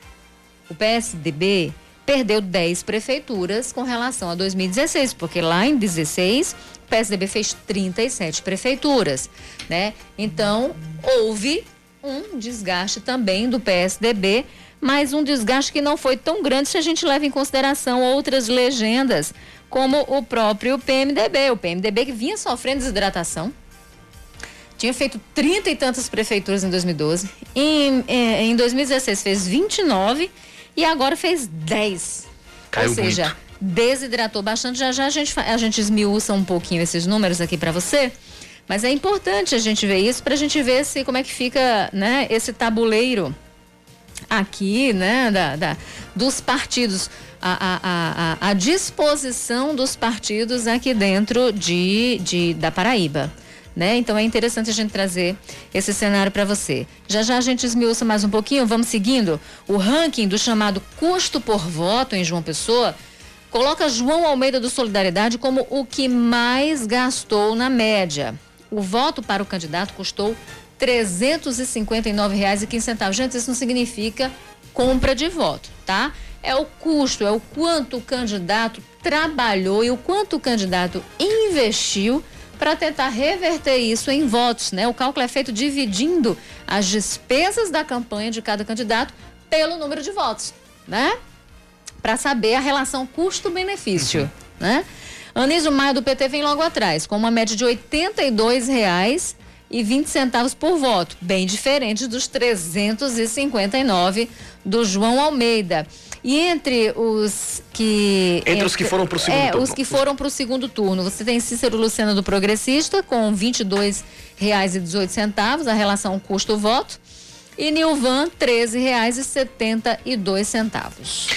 o PSDB perdeu 10 prefeituras com relação a 2016, porque lá em 16 o PSDB fez 37 prefeituras, né? Então, houve um desgaste também do PSDB, mas um desgaste que não foi tão grande se a gente leva em consideração outras legendas, como o próprio PMDB, o PMDB que vinha sofrendo desidratação, tinha feito 30 e tantas prefeituras em 2012. Em, eh, em 2016 fez 29 e agora fez 10.
Caiu
Ou seja,
muito.
desidratou bastante. Já já a gente, a gente esmiuça um pouquinho esses números aqui para você. Mas é importante a gente ver isso para a gente ver se como é que fica né, esse tabuleiro aqui, né, da, da- dos partidos, a, a, a, a- disposição dos partidos aqui dentro de, de, da Paraíba. Né? Então é interessante a gente trazer esse cenário para você. Já já a gente esmiuça mais um pouquinho, vamos seguindo. O ranking do chamado custo por voto em João Pessoa coloca João Almeida do Solidariedade como o que mais gastou na média. O voto para o candidato custou R$ 359,15. Gente, isso não significa compra de voto, tá? É o custo, é o quanto o candidato trabalhou e o quanto o candidato investiu para tentar reverter isso em votos, né? O cálculo é feito dividindo as despesas da campanha de cada candidato pelo número de votos, né? para saber a relação custo-benefício, né? Anísio Maia do PT vem logo atrás, com uma média de R$ 82,20 e 20 centavos por voto, bem diferente dos 359 do João Almeida. E entre os que
Entre os que foram pro segundo
é,
turno.
os que foram para o segundo turno, você tem Cícero Lucena do Progressista com R$ 22,18, a relação custo-voto, e Nilvan R$ 13,72.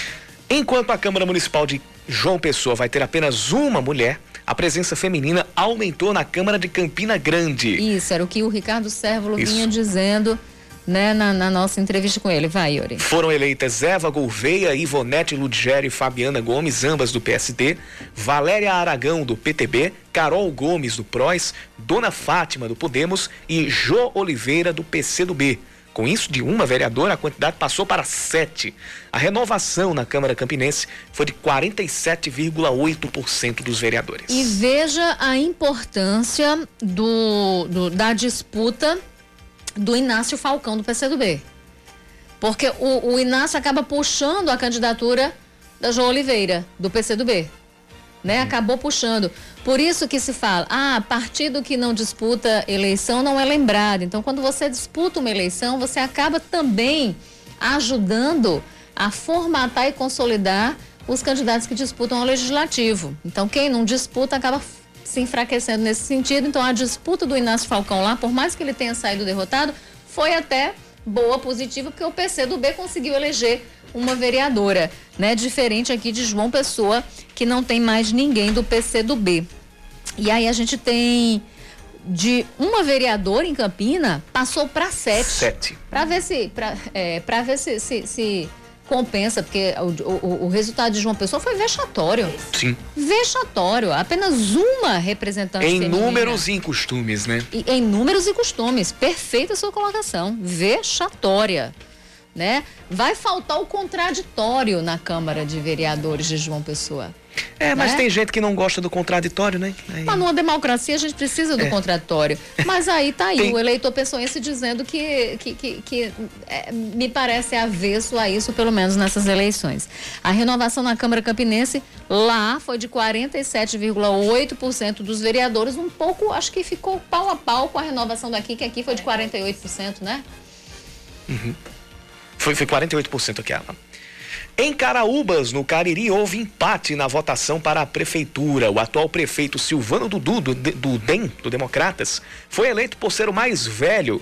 Enquanto a Câmara Municipal de João Pessoa vai ter apenas uma mulher, a presença feminina aumentou na Câmara de Campina Grande.
Isso, era o que o Ricardo Sérvulo
Isso.
vinha dizendo né, na, na nossa entrevista com ele. Vai, Yuri.
Foram eleitas Eva Gouveia, Ivonete Ludgeri e Fabiana Gomes, ambas do PSD, Valéria Aragão, do PTB, Carol Gomes, do PROS, Dona Fátima, do Podemos e Jô Oliveira, do PCdoB. Com isso, de uma vereadora, a quantidade passou para sete. A renovação na Câmara Campinense foi de 47,8% dos vereadores.
E veja a importância do, do- da disputa do Inácio Falcão do PCdoB. Porque o, o Inácio acaba puxando a candidatura da João Oliveira, do PCdoB. Né? Acabou puxando. Por isso que se fala, ah, partido que não disputa eleição não é lembrado. Então, quando você disputa uma eleição, você acaba também ajudando a formatar e consolidar os candidatos que disputam ao legislativo. Então, quem não disputa acaba se enfraquecendo nesse sentido. Então, a disputa do Inácio Falcão lá, por mais que ele tenha saído derrotado, foi até boa, positiva, porque o PC do B conseguiu eleger uma vereadora, né? Diferente aqui de João Pessoa, que não tem mais ninguém do PC do B. E aí a gente tem de uma vereadora em Campina passou para sete.
Sete.
Para ver se, para é, pra ver se, se, se compensa, porque o, o, o, resultado de João Pessoa foi vexatório.
Sim.
Vexatório. Apenas uma representante
Em
feminina.
números e em costumes, né?
E, em números e costumes. Perfeita a sua colocação. Vexatória. Né? Vai faltar o contraditório na Câmara de Vereadores de João Pessoa.
É, mas
né?
tem gente que não gosta do contraditório, né?
Aí... Mas numa democracia a gente precisa do é. contraditório. [LAUGHS] Mas aí tá aí, tem... o eleitor pessoense dizendo que, que, que, que é, me parece avesso a isso, pelo menos nessas eleições. A renovação na Câmara Campinense lá foi de 47,8% dos vereadores, um pouco, acho que ficou pau a pau com a renovação daqui, que aqui foi de 48%, né?
Uhum. Foi, foi 48% aqui, Alan. Em Caraúbas, no Cariri, houve empate na votação para a prefeitura. O atual prefeito Silvano Dudu, do, do DEM, do Democratas, foi eleito por ser o mais velho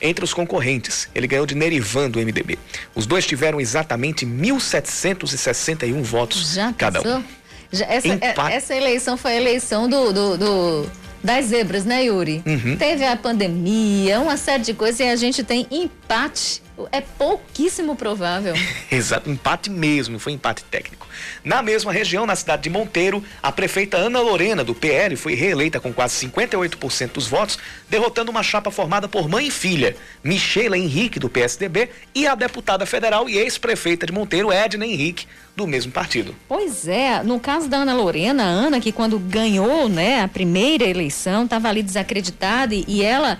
entre os concorrentes. Ele ganhou de Nerivan, do MDB. Os dois tiveram exatamente 1.761 votos
Já
cada um.
Já, essa, é, essa eleição foi a eleição do, do, do das zebras, né, Yuri?
Uhum.
Teve a pandemia, uma série de coisas e a gente tem empate. É pouquíssimo provável. [LAUGHS]
Exato, empate mesmo, foi empate técnico. Na mesma região, na cidade de Monteiro, a prefeita Ana Lorena, do PL, foi reeleita com quase 58% dos votos, derrotando uma chapa formada por mãe e filha, Michela Henrique, do PSDB, e a deputada federal e ex-prefeita de Monteiro, Edna Henrique, do mesmo partido.
Pois é, no caso da Ana Lorena, a Ana que quando ganhou, né, a primeira eleição, estava ali desacreditada e, e ela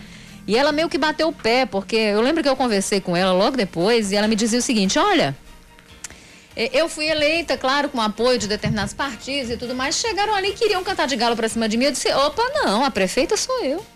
e ela meio que bateu o pé, porque eu lembro que eu conversei com ela logo depois e ela me dizia o seguinte: "Olha, eu fui eleita, claro, com apoio de determinados partidos e tudo mais. Chegaram ali e queriam cantar de galo para cima de mim. Eu disse: opa, não, a prefeita sou eu.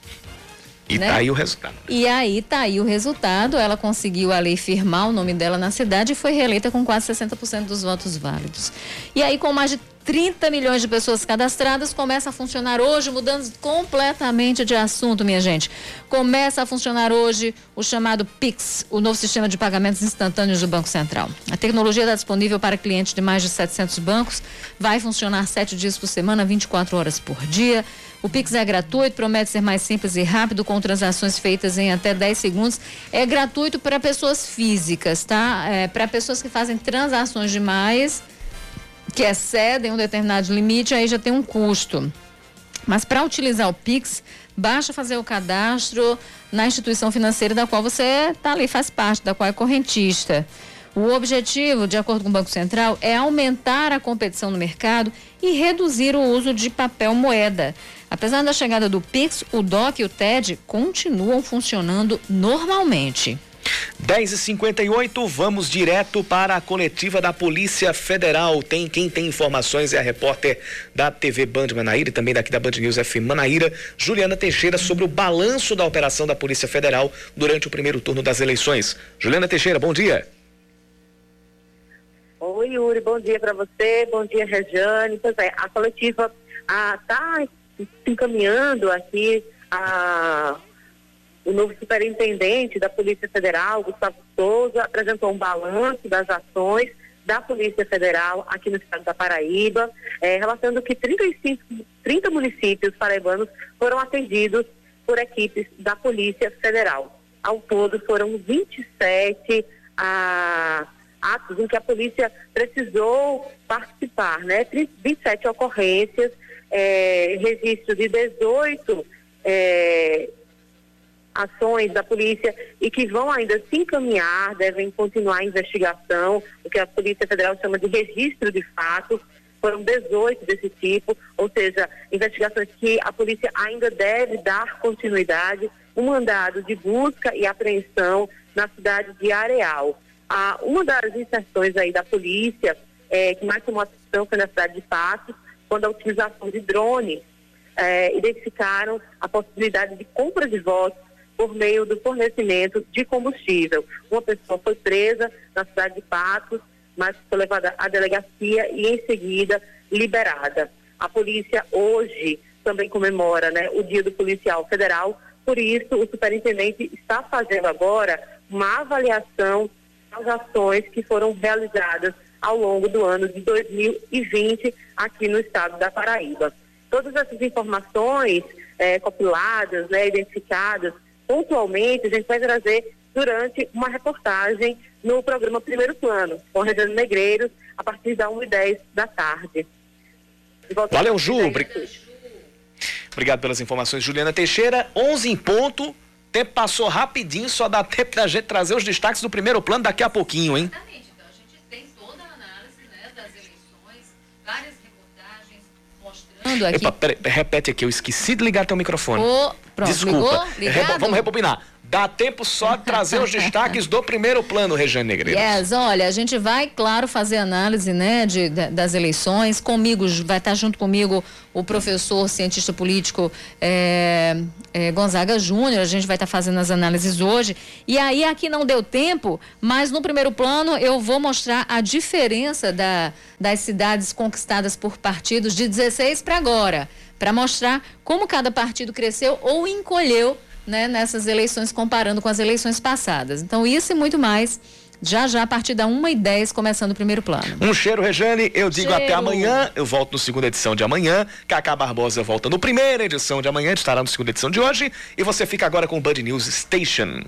E né? tá aí o resultado.
E aí tá aí o resultado. Ela conseguiu ali firmar o nome dela na cidade e foi reeleita com quase 60% dos votos válidos. E aí, com mais de 30 milhões de pessoas cadastradas, começa a funcionar hoje, mudando completamente de assunto, minha gente. Começa a funcionar hoje o chamado PIX, o novo sistema de pagamentos instantâneos do Banco Central. A tecnologia está disponível para clientes de mais de 700 bancos, vai funcionar sete dias por semana, 24 horas por dia. O Pix é gratuito, promete ser mais simples e rápido, com transações feitas em até 10 segundos. É gratuito para pessoas físicas, tá? É, para pessoas que fazem transações demais, que excedem um determinado limite, aí já tem um custo. Mas para utilizar o Pix, basta fazer o cadastro na instituição financeira da qual você está ali, faz parte, da qual é correntista. O objetivo, de acordo com o Banco Central, é aumentar a competição no mercado e reduzir o uso de papel moeda. Apesar da chegada do Pix, o DOC e o TED continuam funcionando normalmente.
10h58, vamos direto para a coletiva da Polícia Federal. Tem quem tem informações é a repórter da TV Band Manaíra e também daqui da Band News FM Manaíra, Juliana Teixeira, sobre o balanço da operação da Polícia Federal durante o primeiro turno das eleições. Juliana Teixeira, bom dia.
Oi, Yuri, bom dia para você, bom dia, Regiane. Pois é, a coletiva está encaminhando aqui a, o novo superintendente da Polícia Federal, Gustavo Souza, apresentou um balanço das ações da Polícia Federal aqui no estado da Paraíba, é, relatando que 35, 30 municípios paraibanos foram atendidos por equipes da Polícia Federal. Ao todo foram 27 a atos em que a polícia precisou participar, né? 27 ocorrências, é, registro de 18 é, ações da polícia e que vão ainda se encaminhar, devem continuar a investigação, o que a Polícia Federal chama de registro de fatos. Foram 18 desse tipo, ou seja, investigações que a polícia ainda deve dar continuidade. Um mandado de busca e apreensão na cidade de Areal. Ah, uma das inserções aí da polícia é, que mais chamou atenção foi na cidade de Patos, quando a utilização de drones é, identificaram a possibilidade de compra de votos por meio do fornecimento de combustível. Uma pessoa foi presa na cidade de Patos, mas foi levada à delegacia e em seguida liberada. A polícia hoje também comemora né, o Dia do Policial Federal, por isso o superintendente está fazendo agora uma avaliação as ações que foram realizadas ao longo do ano de 2020 aqui no estado da Paraíba. Todas essas informações é, compiladas, né, identificadas pontualmente, a gente vai trazer durante uma reportagem no programa Primeiro Plano, com Regiane Negreiros, a partir da 1h10 da tarde.
Valeu, Ju. Obrigado pelas informações, Juliana Teixeira. 11 em ponto. Tempo passou rapidinho, só dá [LAUGHS] tempo da gente trazer os destaques do primeiro plano daqui a pouquinho, hein?
Mostrando aqui.
Epa, peraí, repete aqui, eu esqueci de ligar teu microfone.
Ô, pronto,
Desculpa.
ligou? Ligado?
vamos rebobinar. Dá tempo só de trazer os [LAUGHS] destaques do primeiro plano, Regiane Negreiros.
Yes, olha, a gente vai, claro, fazer análise, né, de, de- das eleições. Comigo, vai estar junto comigo o professor, cientista político é, é, Gonzaga Júnior. A gente vai estar fazendo as análises hoje. E aí, aqui não deu tempo, mas no primeiro plano eu vou mostrar a diferença da, das cidades conquistadas por partidos de 16 para agora, para mostrar como cada partido cresceu ou encolheu né, nessas eleições, comparando com as eleições passadas. Então, isso e muito mais, já já a partir da 1 e 10 começando o primeiro plano.
Um cheiro, Regiane. Eu digo
Cheiro.
até amanhã. Eu volto no segunda edição de amanhã. Cacá Barbosa volta no primeira edição de amanhã. Estará na segunda edição de hoje. E você fica agora com o Band News Station.